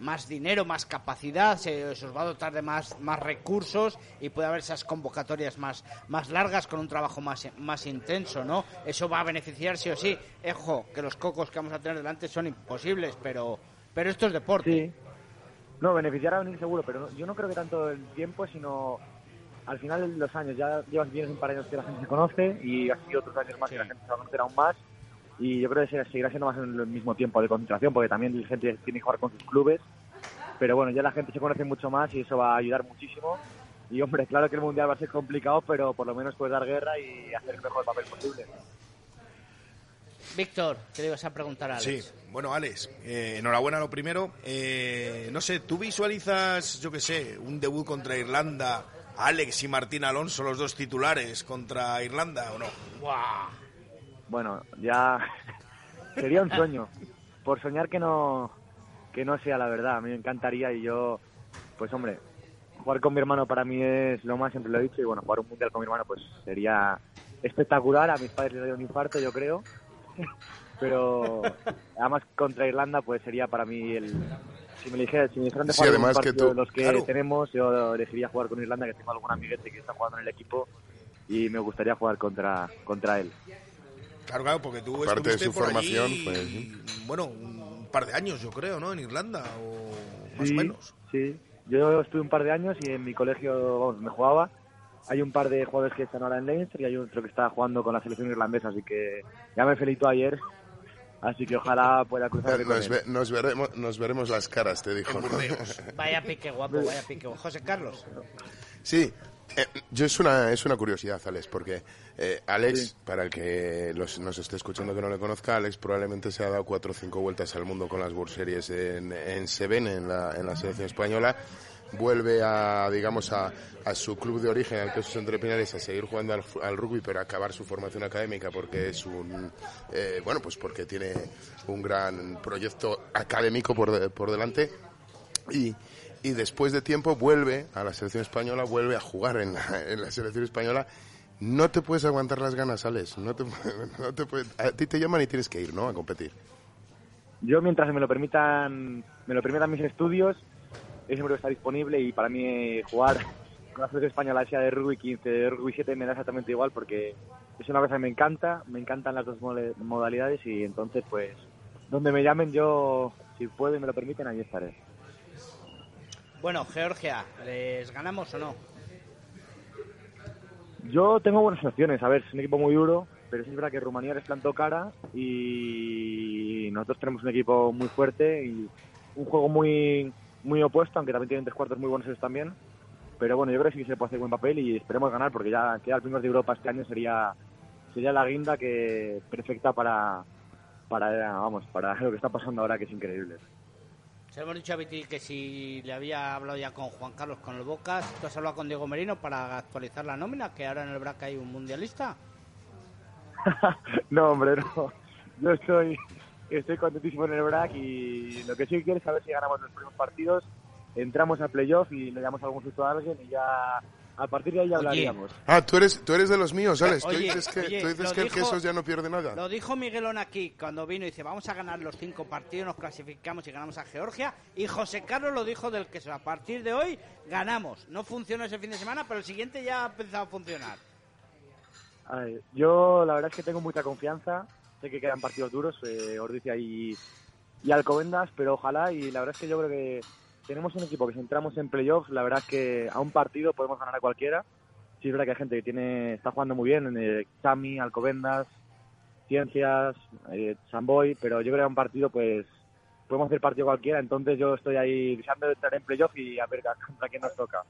más dinero, más capacidad, se, se os va a dotar de más, más recursos y puede haber esas convocatorias más, más largas con un trabajo más, más intenso, ¿no? Eso va a beneficiar sí o sí. Ejo, que los cocos que vamos a tener delante son imposibles, pero, pero esto es deporte. Sí. No, beneficiar a venir seguro, pero no- yo no creo que tanto el tiempo, sino al final de los años. Ya llevas bien un par de años que la gente se conoce y así otros años más Sí. que la gente se va a conocer aún más. Y yo creo que se- seguirá siendo más en el mismo tiempo de concentración, porque también la gente tiene que jugar con sus clubes. Pero bueno, ya la gente se conoce mucho más y eso va a ayudar muchísimo. Y hombre, claro que el mundial va a ser complicado, pero por lo menos puedes dar guerra y hacer el mejor papel posible. Víctor, ¿qué le ibas a preguntar a Alex? Sí, bueno, Alex, eh, enhorabuena lo primero. Eh, no sé, ¿tú visualizas, yo qué sé, un debut contra Irlanda, Alex y Martín Alonso, los dos titulares contra Irlanda o no? ¡Guau! Bueno, ya [LAUGHS] sería un sueño. Por soñar que no que no sea la verdad. A mí me encantaría y yo, pues hombre, jugar con mi hermano para mí es lo más, siempre lo he dicho, y bueno, jugar un mundial con mi hermano pues sería espectacular. A mis padres les dio un infarto, yo creo. Pero además contra Irlanda pues sería para mí el... Si me dijeran, si me dijeran de Sí, jugar un además que partido tú- de los que claro. tenemos, yo elegiría jugar con Irlanda, que tengo algún amiguete que está jugando en el equipo y me gustaría jugar contra, contra él. Claro, claro, porque tú Parte de su por formación, allí, pues, sí. bueno, un par de años, yo creo, ¿no? En Irlanda, o más sí, o menos. Sí, yo estuve un par de años y en mi colegio vamos, me jugaba. Hay un par de jugadores que están ahora en Leinster y hay otro que está jugando con la selección irlandesa, así que ya me felicitó ayer. Así que ojalá pueda cruzar Nos, ve- nos veremos, nos veremos las caras, te dijo. ¿no? [LAUGHS] Vaya pique guapo, vaya pique guapo. José Carlos. Sí, eh, yo es una, es una curiosidad, Alex, porque eh, Alex, para el que los- nos esté escuchando que no le conozca, Alex probablemente se ha dado cuatro o cinco vueltas al mundo con las World Series en, en Seven, en la, en la selección española. Vuelve a, digamos, a, a su club de origen, al que es Entre Pinares, a seguir jugando al, rugby, pero a acabar su formación académica porque es un, eh, bueno, pues porque tiene un gran proyecto académico por, de- por delante y, y después de tiempo vuelve a la selección española, vuelve a jugar en la, en la selección española. No te puedes aguantar las ganas, Alex. No te, [LAUGHS] no te puedes- a ti te llaman y tienes que ir, ¿no? A competir. Yo mientras me lo permitan, me lo permitan mis estudios, yo siempre voy a estar disponible y para mí eh, jugar [LAUGHS] con la selección española, sea de rugby 15, de rugby 7, me da exactamente igual porque es una cosa que me encanta, me encantan las dos modalidades y entonces pues donde me llamen yo, si puedo y me lo permiten, ahí estaré. Bueno, Georgia, ¿les ganamos o no? Yo tengo buenas opciones. A ver, es un equipo muy duro, pero sí es verdad que Rumanía les plantó cara y nosotros tenemos un equipo muy fuerte y un juego muy muy opuesto, aunque también tienen tres cuartos muy buenos ellos también. Pero bueno, yo creo que sí que se puede hacer buen papel y esperemos ganar porque ya quedar primeros de Europa este año sería sería la guinda que perfecta para para vamos para [LAUGHS] lo que está pasando ahora que es increíble. Se hemos dicho a Viti que si le había hablado ya con Juan Carlos con el Bocas, ¿tú has hablado con Diego Merino para actualizar la nómina? Que ahora en el BRAC hay un mundialista. [LAUGHS] No, hombre, no. Yo estoy, estoy contentísimo en el BRAC y lo que sí quiero es saber si ganamos los primeros partidos, entramos a playoff y le damos algún susto a alguien y ya a partir de ahí ya Oye. hablaríamos. Ah, tú eres, tú eres de los míos, Alex. Tú Oye, dices que, oye, tú dices lo que el dijo- Jesús ya no pierde nada. Lo dijo Miguelón aquí cuando vino y dice, vamos a ganar los cinco partidos, nos clasificamos y ganamos a Georgia. Y José Carlos lo dijo del queso, a partir de hoy ganamos. No funcionó ese fin de semana, pero el siguiente ya ha empezado a funcionar. Ay, yo la verdad es que tengo mucha confianza, sé que quedan partidos duros, eh, Ordizia y, y Alcobendas, pero ojalá y la verdad es que yo creo que tenemos un equipo que si entramos en playoffs, la verdad es que a un partido podemos ganar a cualquiera. Sí es verdad que hay gente que tiene está jugando muy bien, eh, Chami, Alcobendas, Ciencias, eh, Samboy, pero yo creo que a un partido pues podemos hacer partido cualquiera, entonces yo estoy ahí deseando entrar en playoff y a ver [LAUGHS] contra quién nos toca.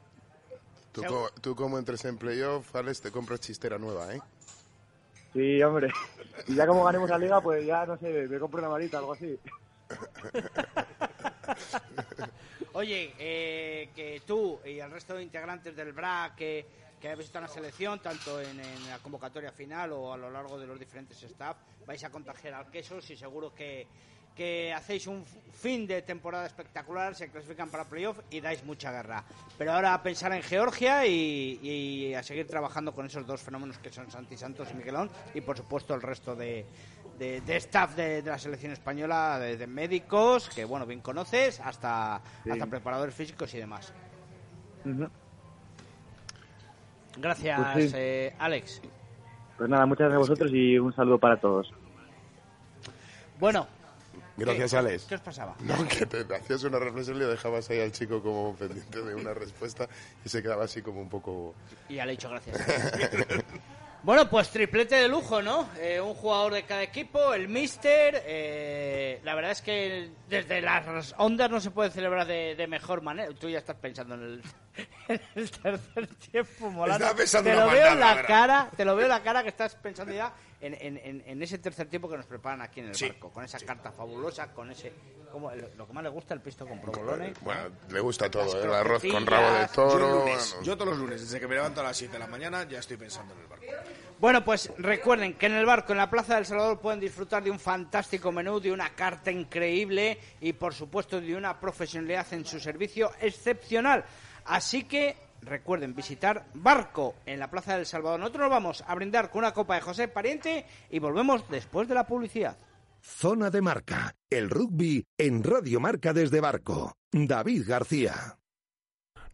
Tú, tú como entres en playoff, Alex, te compras chistera nueva, ¿eh? Sí, hombre. Y ya como ganemos la liga, pues ya, no sé, me compro una varita o algo así. [LAUGHS] Oye, eh, que tú y el resto de integrantes del BRAC que, habéis estado en la selección, tanto en, la convocatoria final o a lo largo de los diferentes staff, vais a contagiar al quesos y seguro que, que hacéis un fin de temporada espectacular, se clasifican para playoff y dais mucha guerra. Pero ahora a pensar en Georgia y, y a seguir trabajando con esos dos fenómenos que son Santi Santos y Miguelón y por supuesto el resto de, de, de staff de, de la selección española, desde médicos, que bueno, bien conoces, hasta, Sí. hasta preparadores físicos y demás. Gracias, Pues sí. eh, Alex. Pues nada, muchas gracias a vosotros y un saludo para todos. Bueno. Gracias, ¿qué- Alex. ¿Qué os pasaba? No, que te hacías una reflexión y le dejabas ahí al chico como pendiente de una respuesta y se quedaba así como un poco... Y ya le he dicho gracias. [LAUGHS] bueno, pues triplete de lujo, ¿no? Eh, un jugador de cada equipo, el Mister. eh, la verdad es que desde las ondas no se puede celebrar de, de mejor manera. Tú ya estás pensando en el, en [LAUGHS] el tercer tiempo, pensando te una lo veo en la ¿verdad? cara, te lo veo en la cara que estás pensando ya en, en- en- en ese tercer tiempo que nos preparan aquí en el Sí, barco, con esa carta fabulosa, con ese, como el- lo que más le gusta el pisto con provolone. Bueno, le gusta todo, ¿eh? el arroz con rabo de Yo, toro. lunes, bueno. yo todos los lunes, desde que me levanto a las 7 de la mañana, ya estoy pensando en el barco. Bueno, pues recuerden que en el barco, en la Plaza del Salvador, pueden disfrutar de un fantástico menú, de una carta increíble y, por supuesto, de una profesionalidad en su servicio excepcional. Así que recuerden visitar Barco en la Plaza del Salvador. Nosotros nos vamos a brindar con una copa de José Pariente y volvemos después de la publicidad. Zona de Marca, el rugby en Radio Marca desde Barco. David García.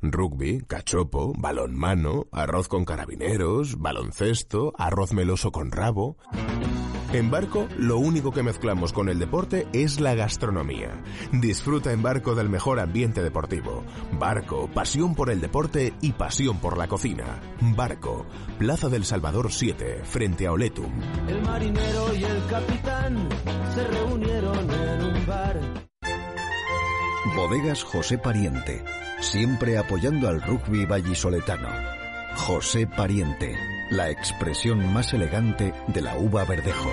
Rugby, cachopo, balonmano, arroz con carabineros, baloncesto, arroz meloso con rabo. En Barco, lo único que mezclamos con el deporte es la gastronomía. Disfruta en Barco del mejor ambiente deportivo. Barco, pasión por el deporte y pasión por la cocina. Barco, Plaza del Salvador 7, frente a Oletum. El marinero y el capitán se reunieron Bodegas José Pariente, siempre apoyando al rugby vallisoletano. José Pariente, la expresión más elegante de la uva verdejo.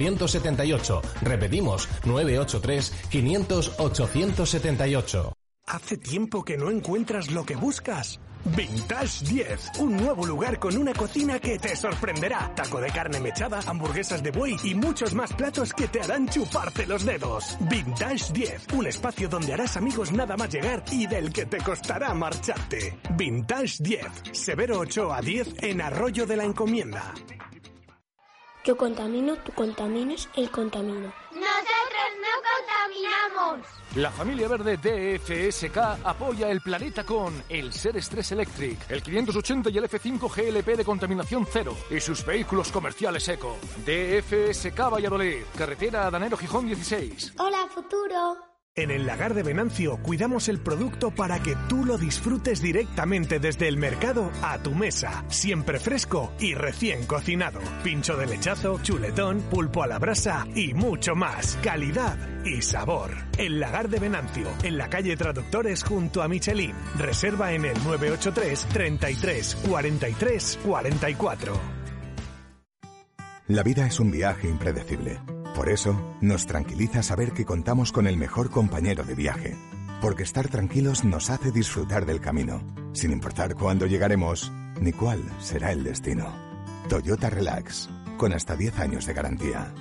878. Repetimos, 983 500 878. ¿Hace tiempo que no encuentras lo que buscas? Vintage 10, un nuevo lugar con una cocina que te sorprenderá. Taco de carne mechada, hamburguesas de buey y muchos más platos que te harán chuparte los dedos. Vintage 10, un espacio donde harás amigos nada más llegar y del que te costará marcharte. Vintage 10, Severo 8 a 10 en Arroyo de la Encomienda. Yo contamino, tú contaminas, él contamina. Nosotros no contaminamos. La familia verde DFSK apoya el planeta con el Ser Stress Electric, el 580 y el F5 GLP de contaminación cero y sus vehículos comerciales eco. DFSK Valladolid, carretera Danero Gijón 16. Hola, futuro. En el lagar de Venancio cuidamos el producto para que tú lo disfrutes directamente desde el mercado a tu mesa, siempre fresco y recién cocinado. Pincho de lechazo, chuletón, pulpo a la brasa y mucho más. Calidad y sabor. El lagar de Venancio, en la calle Traductores junto a Michelin. Reserva en el 983 33 43 44. La vida es un viaje impredecible. Por eso, nos tranquiliza saber que contamos con el mejor compañero de viaje. Porque estar tranquilos nos hace disfrutar del camino, sin importar cuándo llegaremos ni cuál será el destino. Toyota Relax, con hasta 10 años de garantía.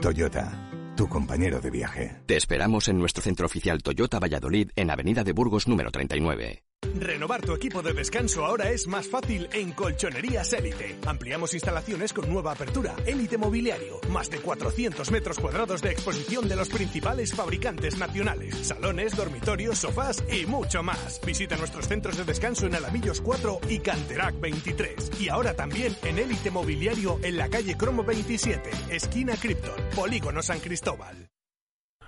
Toyota, tu compañero de viaje. Te esperamos en nuestro centro oficial Toyota Valladolid en Avenida de Burgos número 39. Renovar tu equipo de descanso ahora es más fácil en Colchonerías Élite. Ampliamos instalaciones con nueva apertura. Élite Mobiliario. Más de 400 metros cuadrados de exposición de los principales fabricantes nacionales. Salones, dormitorios, sofás y mucho más. Visita nuestros centros de descanso en Alamillos 4 y Canterac 23. Y ahora también en Élite Mobiliario en la calle Cromo 27, esquina Krypton, Polígono San Cristóbal.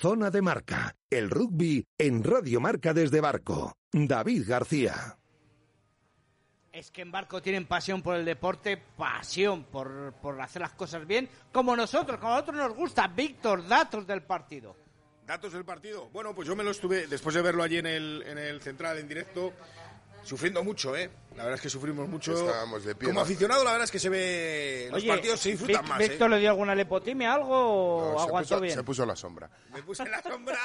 Zona de Marca, el rugby en Radio Marca desde Barco. David García. Es que en Barco tienen pasión por el deporte, pasión por, por hacer las cosas bien, como nosotros, como a nosotros nos gusta. Víctor, datos del partido. Datos del partido. Bueno, pues yo me lo estuve, después de verlo allí en el, en el central, en directo, sufriendo mucho, ¿eh? La verdad es que sufrimos mucho. Estábamos de pie, Como aficionado, la verdad es que se ve. Los Oye, partidos se disfrutan Vic- más, ¿Víctor ¿eh? le dio alguna lepotimia, algo o se, aguantó puso, bien? se puso a la sombra. Me puse en la sombra,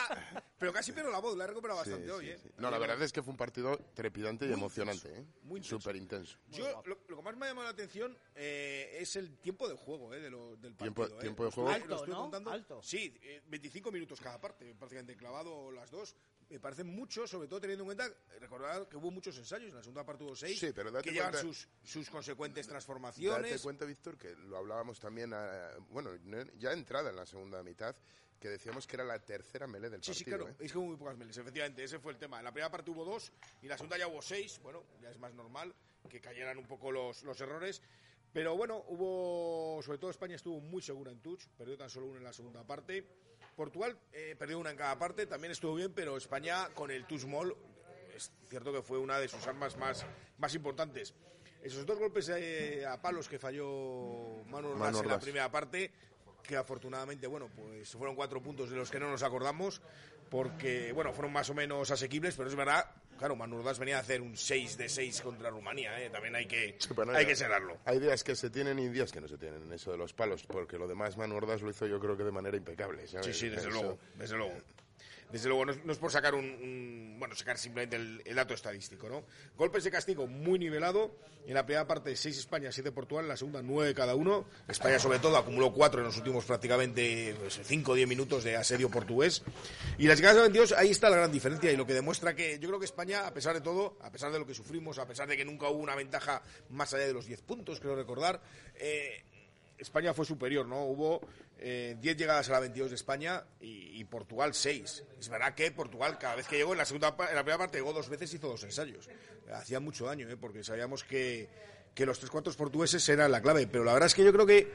pero casi pierdo la voz, la he recuperado bastante hoy, ¿eh? No, la verdad es que fue un partido trepidante y Muy emocionante, intenso, ¿eh? muy intenso. Súper intenso. Yo, lo, lo que más me ha llamado la atención eh, es el tiempo de juego eh, de lo- del Tiempo- partido. eh. tiempo de juego. Alto, ¿no? contando. Alto. Sí, eh, 25 minutos cada parte, prácticamente clavado las dos. Me parece mucho, sobre todo teniendo en cuenta, eh, recordad que hubo muchos ensayos, en la segunda parte hubo seis, Sí, pero date que llevan cuenta- sus, sus consecuentes transformaciones. Date cuenta, Víctor, que lo hablábamos también, ah, bueno, no- ya entrada en la segunda mitad, que decíamos que era la tercera melee del Sí, sí, partido. claro. ¿eh? Es que hubo muy pocas meles, efectivamente. Ese fue el tema. En la primera parte hubo dos y en la segunda ya hubo seis. Bueno, ya es más normal que cayeran un poco los, los errores. Pero bueno, hubo. Sobre todo España estuvo muy segura en touch. Perdió tan solo uno en la segunda parte. Portugal eh, perdió una en cada parte. También estuvo bien, pero España con el mall es cierto que fue una de sus armas más, más importantes. Esos dos golpes eh, a palos que falló Manu Ordaz Manu en la primera parte, que afortunadamente, bueno, pues fueron cuatro puntos de los que no nos acordamos, porque, bueno, fueron más o menos asequibles, pero es verdad, claro, Manu Ordaz venía a hacer un 6 de 6 contra Rumanía, ¿eh? también hay que, Bueno, hay que serarlo. Hay días que se tienen y días que no se tienen en eso de los palos, porque lo demás Manu Ordaz lo hizo yo creo que de manera impecable. ¿sabes? Sí, sí, desde Eso- luego, desde luego. Desde luego, no es, por sacar un, bueno, sacar simplemente el, dato estadístico, ¿no? Golpes de castigo muy nivelado. En la primera parte, 6 España, 7 Portugal. En la segunda, 9 cada uno. España, sobre todo, acumuló 4 en los últimos prácticamente 5 o 10 minutos de asedio portugués. Y las llegadas a 22, ahí está la gran diferencia y lo que demuestra que yo creo que España, a pesar de todo, a pesar de lo que sufrimos, a pesar de que nunca hubo una ventaja más allá de los 10 puntos, creo recordar, eh, España fue superior, ¿no? Hubo eh, 10 llegadas a la 22 de España y, Portugal 6. Es verdad que Portugal, cada vez que llegó en la segunda en la primera parte, llegó dos veces y hizo dos ensayos. Hacía mucho daño, ¿eh? Porque sabíamos que, que los tres cuartos portugueses eran la clave. Pero la verdad es que yo creo que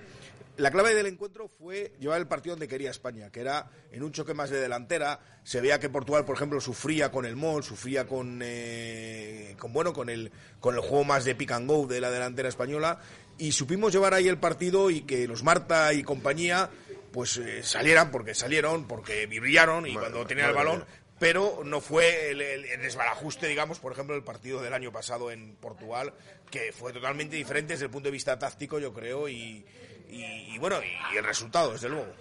la clave del encuentro fue llevar el partido donde quería España, que era en un choque más de delantera. Se veía que Portugal, por ejemplo, sufría con el mall, sufría con, eh, con bueno, con el, con el juego más de pick and go de la delantera española. Y supimos llevar ahí el partido y que los Marta y compañía pues eh, salieran porque salieron, porque brillaron y cuando tenían el balón mía. pero no fue el, el- el desbarajuste, digamos, por ejemplo, el partido del año pasado en Portugal, que fue totalmente diferente desde el punto de vista táctico, yo creo, y, y- y bueno, y, el resultado, desde luego.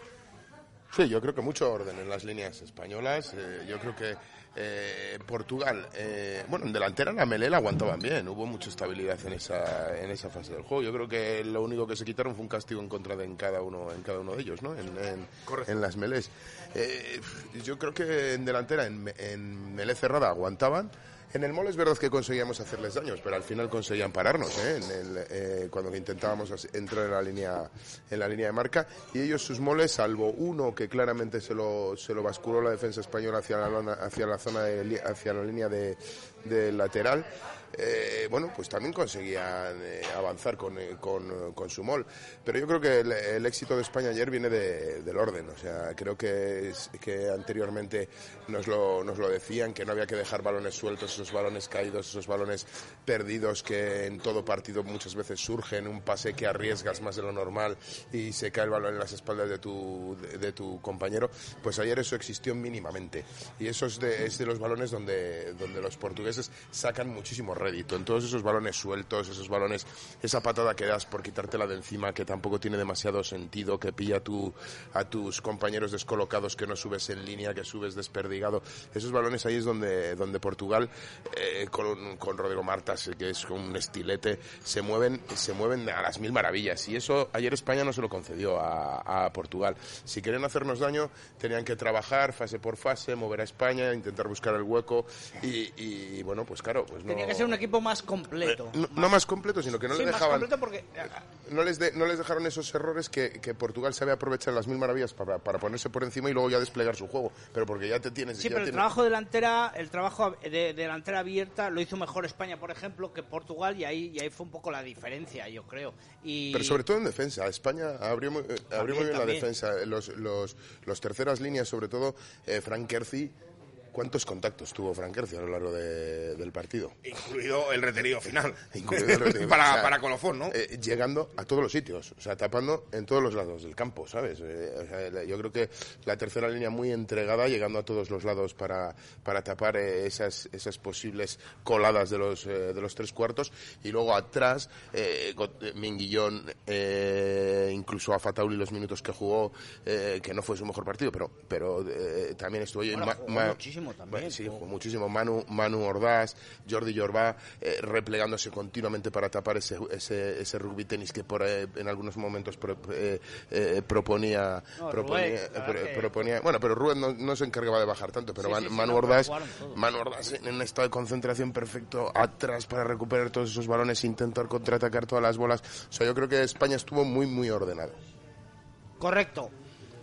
Sí, yo creo que mucho orden en las líneas españolas. eh, yo creo que eh, Portugal, eh, bueno, en delantera la Melé la aguantaban bien. Hubo mucha estabilidad en esa, en esa fase del juego. Yo creo que lo único que se quitaron fue un castigo en contra de en cada uno, en cada uno de ellos, ¿no? En, en, en las Melés. Eh, yo creo que en delantera, en, en Melé cerrada aguantaban. En el mol es verdad que conseguíamos hacerles daños, pero al final conseguían pararnos ¿eh? En el, eh, cuando intentábamos entrar en la línea en la línea de marca y ellos sus moles, salvo uno que claramente se lo, se lo basculó la defensa española hacia la, hacia la zona de, hacia la línea de, de lateral, eh, bueno, pues también conseguían eh, avanzar con, eh, con, su mol. Pero yo creo que el, éxito de España ayer viene de- del orden. O sea, creo que, que anteriormente nos lo, nos lo decían, que no había que dejar balones sueltos, esos balones caídos, esos balones perdidos que en todo partido muchas veces surgen, un pase que arriesgas más de lo normal y se cae el balón en las espaldas de tu, de, tu compañero. Pues ayer eso existió mínimamente. Y eso es de, es de los balones donde, donde los portugueses sacan muchísimo En todos esos balones sueltos, esos balones, esa patada que das por quitártela de encima, que tampoco tiene demasiado sentido, que pilla tu, a tus compañeros descolocados, que no subes en línea, que subes desperdigado. Esos balones ahí es donde, donde Portugal, eh, con, con Rodrigo Martas, que es un estilete, se mueven, se mueven a las mil maravillas. Y eso ayer España no se lo concedió a, Portugal. Si querían hacernos daño, tenían que trabajar fase por fase, mover a España, intentar buscar el hueco. Y, bueno, pues claro, pues no. Un equipo más completo. No, no más completo, sino que no sí, le más dejaban. completo porque No les, de- no les dejaron esos errores que, que Portugal sabe aprovechar las mil maravillas para, para ponerse por encima y luego ya desplegar su juego. Pero porque ya te tienes. Sí, ya pero el trabajo delantera, el trabajo de, de delantera abierta lo hizo mejor España, por ejemplo, que Portugal y ahí, y ahí fue un poco la diferencia, yo creo. Y Pero sobre todo en defensa. España abrió muy, eh, abrió muy bien la defensa. Los, los, los terceras líneas, sobre todo, eh, Frank Kerzi. ¿Cuántos contactos tuvo Frank Kerzi a lo largo de- del partido? Incluido el retenido final. Incluido el retenido. [LAUGHS] para, O sea, para colofón, ¿no? eh, llegando a todos los sitios, o sea, tapando en todos los lados del campo, ¿sabes? Eh, o sea, la- yo creo que la tercera línea muy entregada, llegando a todos los lados para, para tapar eh, esas, esas posibles coladas de los, de los tres cuartos. Y luego atrás, Minguillón, incluso a Fatauli los minutos que jugó, que no fue su mejor partido, pero, pero también estuvo ahí. Bueno, muchísimo muchísimo también. Bueno, sí, jugó muchísimo. Manu, Manu Ordaz, Jordi Jorba, eh, replegándose continuamente para tapar ese, ese, ese rugby tenis que por, eh, en algunos momentos pro- eh, eh, proponía, No, proponía, Rubén, Bueno, pero Rubén no, no se encargaba de bajar tanto, pero Sí, Man- sí, Manu no, Ordaz. Manu Ordaz en un estado de concentración perfecto atrás para recuperar todos esos balones, intentar contraatacar todas las bolas. O sea, yo creo que España estuvo muy, muy ordenado. Correcto.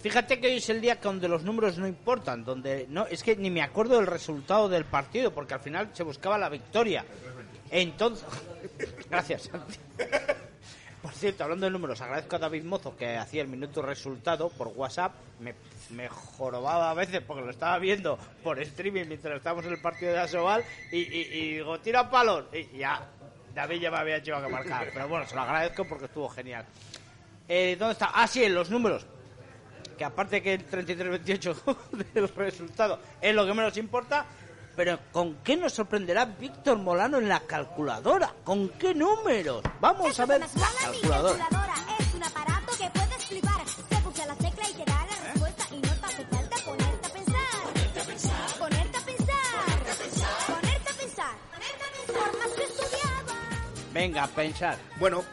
Fíjate que hoy es el día donde los números no importan, donde no es que ni me acuerdo del resultado del partido, porque al final se buscaba la victoria. Entonces, [LAUGHS] gracias. Santi. Por cierto, hablando de números, agradezco a David Mozo que hacía el minuto resultado por WhatsApp. Me, me jorobaba a veces porque lo estaba viendo por streaming mientras estábamos en el partido de Asobal y, y, digo, tira palos. Y ya, David ya me había hecho que marcar. Pero bueno, se lo agradezco porque estuvo genial. Eh, ¿Dónde está? Ah, sí, en los números. Que aparte que el 33-28 [LAUGHS] del resultado es lo que menos importa, pero ¿con qué nos sorprenderá Víctor Molano en la calculadora? ¿Con qué números? Vamos a ver la calculadora. es un aparato que puedes flipar. Se pulsa la tecla y te da la respuesta y no te hace falta ponerte a pensar. Ponerte a pensar. Ponerte a pensar. Ponerte a pensar. Por más que estudiaba. Venga, a pensar. Bueno,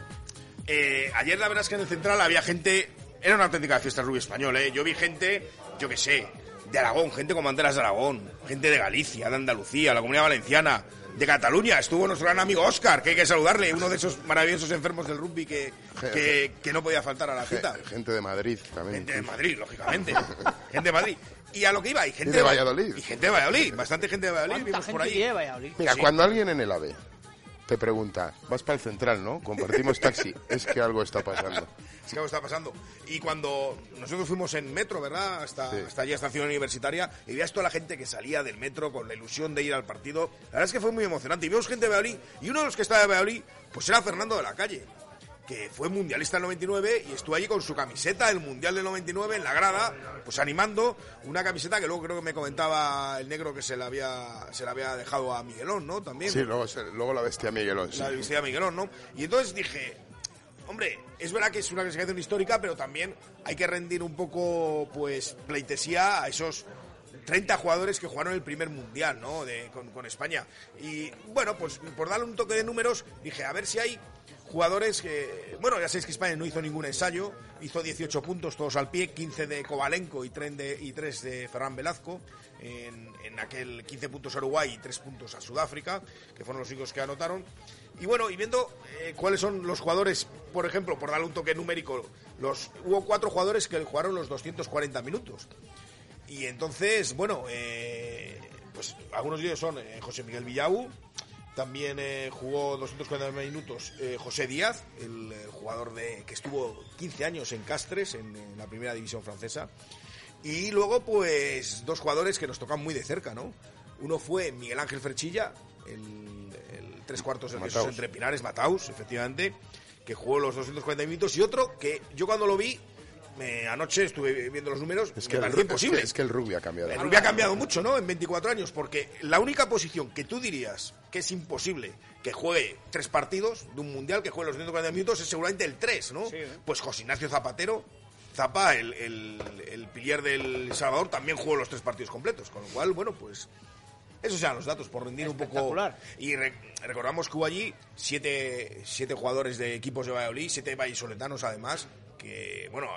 eh, ayer la verdad es que en el Central había gente... Era una auténtica fiesta rugby español, ¿eh? Yo vi gente, yo qué sé, de Aragón, gente con banderas de Aragón, gente de Galicia, de Andalucía, la Comunidad Valenciana, de Cataluña. Estuvo nuestro gran amigo Oscar, que hay que saludarle, uno de esos maravillosos enfermos del rugby que, que, que no podía faltar a la cita. Gente de Madrid también. Gente de Madrid, lógicamente. [LAUGHS] gente de Madrid. Y a lo que iba, y gente Y de Valladolid. Y gente de Valladolid, bastante gente de Valladolid, ¿Cuánta vimos por ahí. Valladolid? Mira, Sí. cuando alguien en el AVE te pregunta, vas para el central, ¿no? Compartimos taxi, es que algo está pasando. [LAUGHS] Es que algo está pasando. Y cuando nosotros fuimos en metro, ¿verdad? Hasta, hasta allí, Ciudad Universitaria, y veías toda la gente que salía del metro con la ilusión de ir al partido. La verdad es que fue muy emocionante. Y vimos gente de Valladolid, y uno de los que estaba de Valladolid, pues era Fernando de la Calle, que fue mundialista en el 99 y estuvo allí con su camiseta del Mundial del 99 en la grada, pues animando una camiseta que luego creo que me comentaba el negro que se la había, se la había dejado a Miguelón, ¿no? También. Sí, luego, la bestia Miguelón. sí. La Universidad de Miguelón, ¿no? Y entonces dije, hombre, es verdad que es una clasificación histórica, pero también hay que rendir un poco, pues, pleitesía a esos 30 jugadores que jugaron el primer mundial, ¿no? Con, España. Y bueno, pues por darle un toque de números, dije, a ver si hay jugadores que. Bueno, ya sabéis que España no hizo ningún ensayo, hizo 18 puntos todos al pie, 15 de Kovalenko y 3 de, y 3 de Ferran Velazco. En, en aquel 15 puntos a Uruguay y 3 puntos a Sudáfrica, que fueron los únicos que anotaron. Y bueno, y viendo eh, cuáles son los jugadores, por ejemplo, por darle un toque numérico, los, hubo cuatro jugadores que jugaron los 240 minutos. Y entonces, bueno, eh, pues algunos de ellos son eh, José Miguel Villau, también eh, jugó 240 minutos eh, José Díaz, el, eh, jugador de, que estuvo 15 años en Castres, en, en la primera división francesa. Y luego, pues, dos jugadores que nos tocan muy de cerca, ¿no? Uno fue Miguel Ángel Ferchilla, el, el tres cuartos de entre Pinares, Mataus, efectivamente, que jugó los 240 minutos. Y otro que yo cuando lo vi, me, anoche estuve viendo los números, Es me que, el, imposible. que, es que el rugby ha cambiado. El rugby ha cambiado mucho, ¿no? En 24 años, porque la única posición que tú dirías que es imposible que juegue tres partidos de un mundial, que juegue los 140 minutos, es seguramente el 3, ¿no? Pues José Ignacio Zapatero, Zapa, el, el, el pilier del Salvador, también jugó los tres partidos completos, con lo cual, bueno, pues esos eran los datos, por rendir un poco. Y re- recordamos que hubo allí siete, siete jugadores de equipos de Valladolid, siete vallisoletanos además, que, bueno,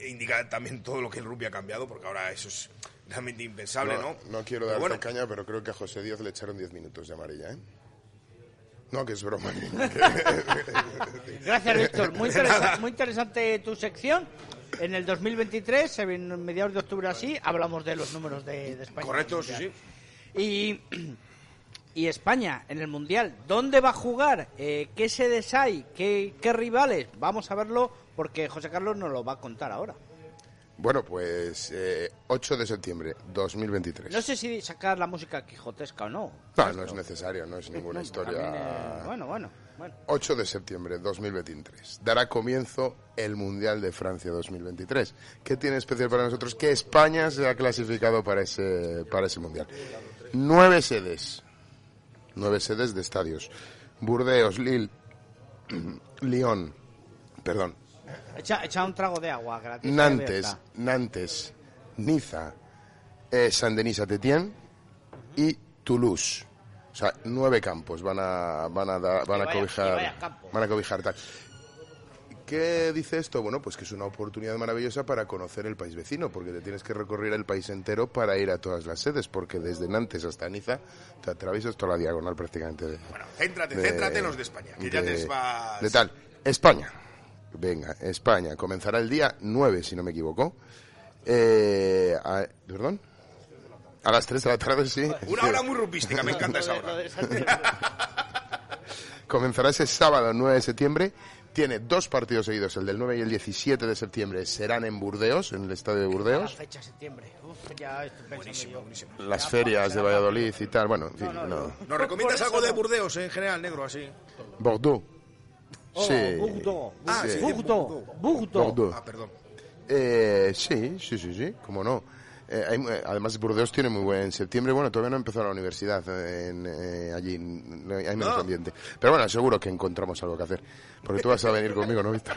indica también todo lo que el rugby ha cambiado, porque ahora eso es realmente impensable, ¿no? No quiero darte bueno, caña, pero creo que a José Díaz le echaron 10 minutos de amarilla, ¿eh? No, que es broma. Gracias, Víctor. Muy, [LAUGHS] interesa- muy interesante tu sección. En el 2023, en mediados de octubre así, hablamos de los números de, de España. Correcto, sí, sí. Y, y España en el Mundial, ¿dónde va a jugar? Eh, ¿Qué sedes hay? ¿Qué, ¿Qué rivales? Vamos a verlo porque José Carlos nos lo va a contar ahora. Bueno, pues eh, 8 de septiembre 2023. No sé si sacar la música quijotesca o no. No, no es necesario, no es ninguna historia. también, eh, bueno, bueno, bueno. 8 de septiembre 2023. Dará comienzo el Mundial de Francia 2023. ¿Qué tiene especial para nosotros? Que España se ha clasificado para ese, para ese Mundial. Nueve sedes. Nueve sedes de estadios. Burdeos, Lille, [CLEARS THROAT] Lyon, perdón, Echa, echa un trago de agua gratis. Nantes, Nantes, Niza, eh, Saint-Denis Saint-Étienne y Toulouse. O sea, nueve campos van a, van a, dar- van a vaya- cobijar, van a cobijar tal. ¿Qué dice esto? Bueno, pues que es una oportunidad maravillosa para conocer el país vecino, porque te tienes que recorrer el país entero para ir a todas las sedes, porque desde Nantes hasta Niza te atraviesas toda la diagonal prácticamente. De, Bueno, céntrate, de- céntrate en los de España, que ya te vas... de tal. España. Venga, España. Comenzará el día 9, si no me equivoco. Eh, a- ¿Perdón? A las 3 de la tarde, sí. Una hora muy rupística, me encanta esa hora. [LAUGHS] [LAUGHS] Comenzará ese sábado 9 de septiembre. Tiene dos partidos seguidos, el del 9 y el 17 de septiembre serán en Burdeos, en el estadio de La Burdeos. fecha septiembre. Uf, ya estoy pensando yo. Las ferias de Valladolid y tal, bueno, en fin, no. ¿Nos recomiendas algo de no. Burdeos en general, negro, así? Bordeaux. Oh, Sí. Burdeaux. Ah, Sí. sí, Burdeaux. Burdeaux. Bordeaux. Ah, perdón. Eh, sí, sí, sí, sí, cómo no. Eh, hay- además, Burdeos tiene muy buen en septiembre. Bueno, todavía no empezó la universidad eh, en, eh, allí. Hay menos No. ambiente. Pero bueno, seguro que encontramos algo que hacer. Porque tú vas a venir conmigo, ¿no, Víctor?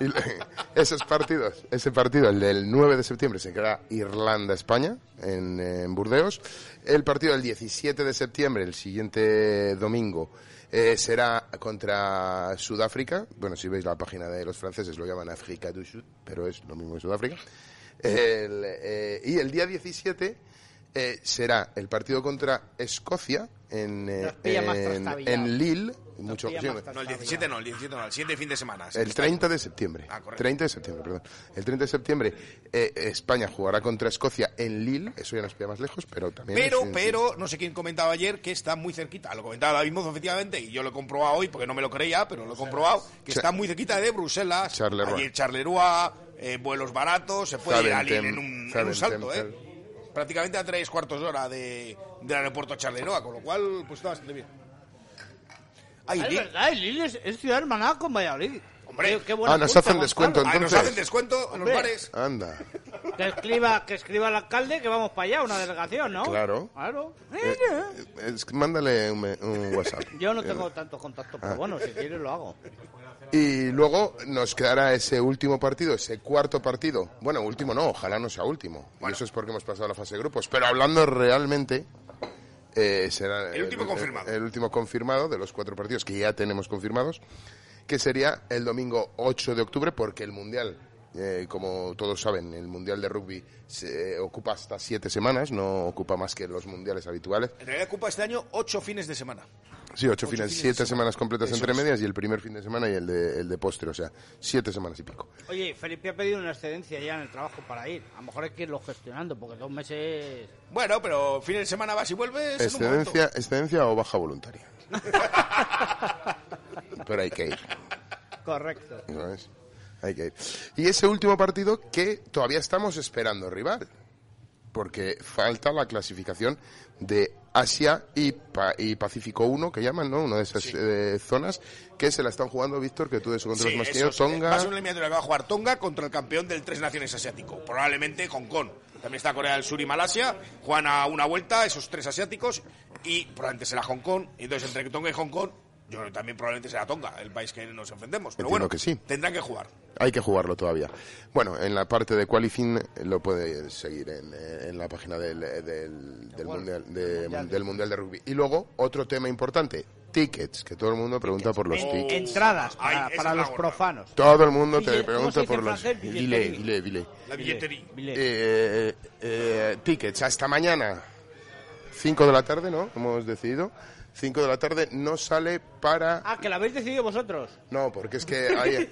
[LAUGHS] Esos partidos, ese partido, el del 9 de septiembre, se queda Irlanda-España en, en Burdeos. El partido del 17 de septiembre, el siguiente domingo, eh, será contra Sudáfrica. Bueno, si veis la página de los franceses, lo llaman África du Sud, pero es lo mismo que Sudáfrica. El, eh, y el día 17 eh, será el partido contra Escocia en, eh, en, en Lille. Mucho, sí, No, el 17 no, el 17 no, el siguiente fin de semana. el 30 de septiembre. Ah, correcto. 30 de septiembre, perdón. El 30 de septiembre eh, España jugará contra Escocia en Lille. Eso ya nos pilla más lejos, pero también. Pero, es- pero, no sé quién comentaba ayer que está muy cerquita. Lo comentaba David Mozo, efectivamente, y yo lo he comprobado hoy porque no me lo creía, pero lo he comprobado, que está muy cerquita de Bruselas. Charleroi. Charleroi, eh, vuelos baratos, se puede ir a Lille en un, en un salto, ¿eh? Prácticamente a tres cuartos de hora de, del aeropuerto Charleroi, con lo cual, pues está bastante bien. Ay, Ah, es Lille. verdad, Lille es, es ciudad hermanada con Valladolid. Hombre. Qué- qué buena Ah, nos punta, hacen descuento Ah, nos entonces. hacen descuento en los bares. Anda. Que escriba, que escriba el alcalde que vamos para allá, una delegación, ¿no? Claro. Claro. Eh, es que mándale un, un WhatsApp. Yo no Eh, tengo tantos contactos, pero Ah. bueno, si quieres lo hago. Y luego nos quedará ese último partido, ese cuarto partido. Bueno, último no, ojalá no sea último. Y eso es porque hemos pasado a la fase de grupos. Pero hablando realmente, eh, será El último confirmado. El, último confirmado de los cuatro partidos que ya tenemos confirmados, que sería el domingo 8 de octubre, porque el Mundial, eh, como todos saben, el Mundial de Rugby se ocupa hasta siete semanas, no ocupa más que los mundiales habituales. En realidad ocupa este año ocho fines de semana. Sí, ocho, Ocho fines, fines siete semana. semanas completas Eso entre es. medias y el primer fin de semana y el de, el de postre, o sea, siete semanas y pico. Oye, Felipe ha pedido una excedencia ya en el trabajo para ir. A lo mejor hay que irlo gestionando, porque dos meses... Bueno, pero fin de semana vas y vuelves en un momento. Excedencia, excedencia o baja voluntaria. [LAUGHS] Pero hay que ir, Correcto. Hay que ir. Y ese último partido que todavía estamos esperando rival, porque falta la clasificación de Asia y, Pa- y Pacífico 1, que llaman, ¿no? Una de esas eh, zonas que se la están jugando, Víctor, que tú de eso controlas Sí, más yo, es. Tonga... Va a ser una eliminatoria que va a jugar Tonga contra el campeón del Tres Naciones Asiático. Probablemente Hong Kong. También está Corea del Sur y Malasia. Juegan a una vuelta esos tres asiáticos y probablemente será Hong Kong. Y entonces entre Tonga y Hong Kong, yo creo que también probablemente será Tonga, el país que nos enfrentemos. Pero Entiendo bueno, que sí. tendrán que jugar. Hay que jugarlo todavía. Bueno, en la parte de qualifying lo puede seguir en, eh, en la página del, eh, del, del mundial, de, del Mundial de Rugby. Y luego, otro tema importante, tickets, que todo el mundo pregunta por los En- tickets. entradas para, Ay, para los gorda. profanos. Todo el mundo te Bille- ¿cómo se pregunta por los... Billetería. dile, dile. La billetería. Billetería. Eh, eh, tickets, hasta mañana, 5 de la tarde, ¿no? Hemos decidido. 5 de la tarde no sale para... Ah, que lo habéis decidido vosotros. No, porque es que [LAUGHS] hay...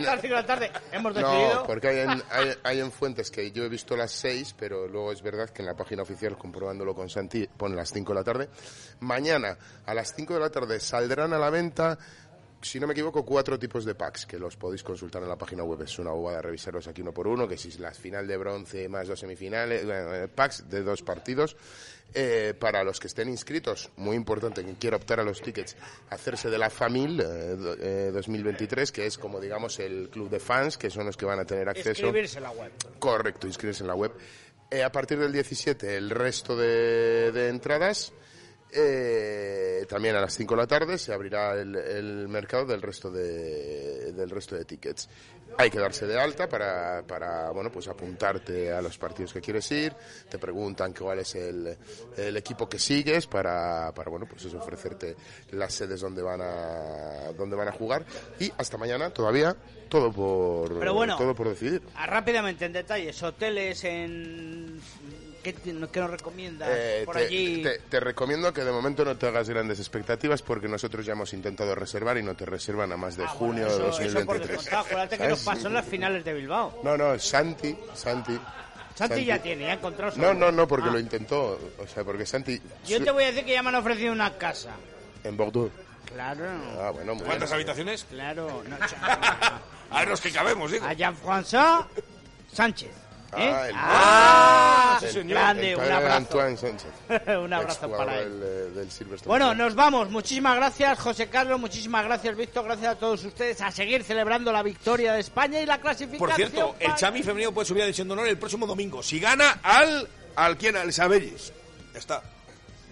Las de la tarde hemos decidido. No, porque hay en, [LAUGHS] hay, hay en fuentes que yo he visto las 6, pero luego es verdad que en la página oficial, comprobándolo con Santi, pone las 5 de la tarde. Mañana, a las 5 de la tarde, saldrán a la venta, si no me equivoco, cuatro tipos de packs, que los podéis consultar en la página web. Es una bobada revisarlos aquí uno por uno, que si es la final de bronce más dos semifinales, bueno, eh, packs de dos partidos. Eh, para los que estén inscritos, muy importante, quien quiera optar a los tickets, hacerse de la FAMIL eh, do- eh, 2023, que es como digamos el club de fans, que son los que van a tener acceso. Escribirse en la web. Correcto, inscribirse en la web. Eh, a partir del 17, el resto de, de entradas. Eh, también a las 5 de la tarde se abrirá el, el mercado del resto de, del resto de tickets. Hay que darse de alta para, para bueno, pues apuntarte a los partidos que quieres ir. Te preguntan cuál es el, el equipo que sigues para, para bueno, pues eso, ofrecerte las sedes donde van a, donde van a jugar. Y hasta mañana todavía todo por, Pero bueno, todo por decidir. Rápidamente, en detalles, hoteles en... ¿Qué, te- qué nos recomiendas Eh, por te, allí? te- te recomiendo que de momento no te hagas grandes expectativas porque nosotros ya hemos intentado reservar y no te reservan a más de junio de Ah, eso, eso por 2023. descontado. Acuérdate que ¿Sabes? nos pasó en las finales de Bilbao. No, no, Santi, Santi. Santi ya tiene, ya ha encontrado su No, no, no, porque Ah. lo intentó. O sea, porque Santi. Yo te voy a decir que ya me han ofrecido una casa. En Bordeaux. Claro. Ah, bueno, muy ¿Cuántas bien. habitaciones? Claro. No, [LAUGHS] A ver, los que cabemos, digo. a Jean-François Sánchez. ¿Eh? Ah, el- Ah, el- grande, el un padre abrazo. Antoine Sánchez. [LAUGHS] un abrazo para él. Del, del Silverstone. Bueno, nos vamos. Muchísimas gracias, José Carlos. Muchísimas gracias, Víctor. Gracias a todos ustedes a seguir celebrando la victoria de España y la clasificación. Por cierto, el Chami femenino puede subir a División de Honor el próximo domingo. Si gana al... ¿Al quién? Al Sabelles. Ya está.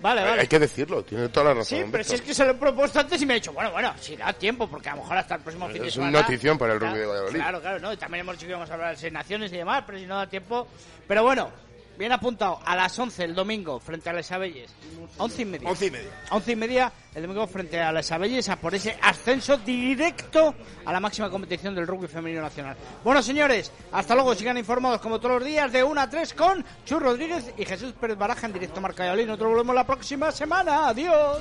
Vale, vale. Hay que decirlo, tiene toda la razón. Sí, pero si es que se lo he propuesto antes y me ha dicho, bueno, bueno, si da tiempo, porque a lo mejor hasta el próximo fin de Es semana. una notición para el rugby de Valladolid. Claro, claro, ¿no? Y también hemos dicho que íbamos a hablar de seis naciones y demás, pero si no da tiempo. Pero bueno, bien apuntado, a las 11 el domingo frente a Les Abelles. 11 y media. 11 y media. 11 y media el domingo frente a Les Abelles por ese ascenso directo a la máxima competición del rugby femenino nacional. Bueno, señores, hasta luego. Sigan informados como todos los días de 1 a 3 con Chus Rodríguez y Jesús Pérez Baraja en directo Marca Valladolid. Nosotros volvemos la próxima semana. Adiós.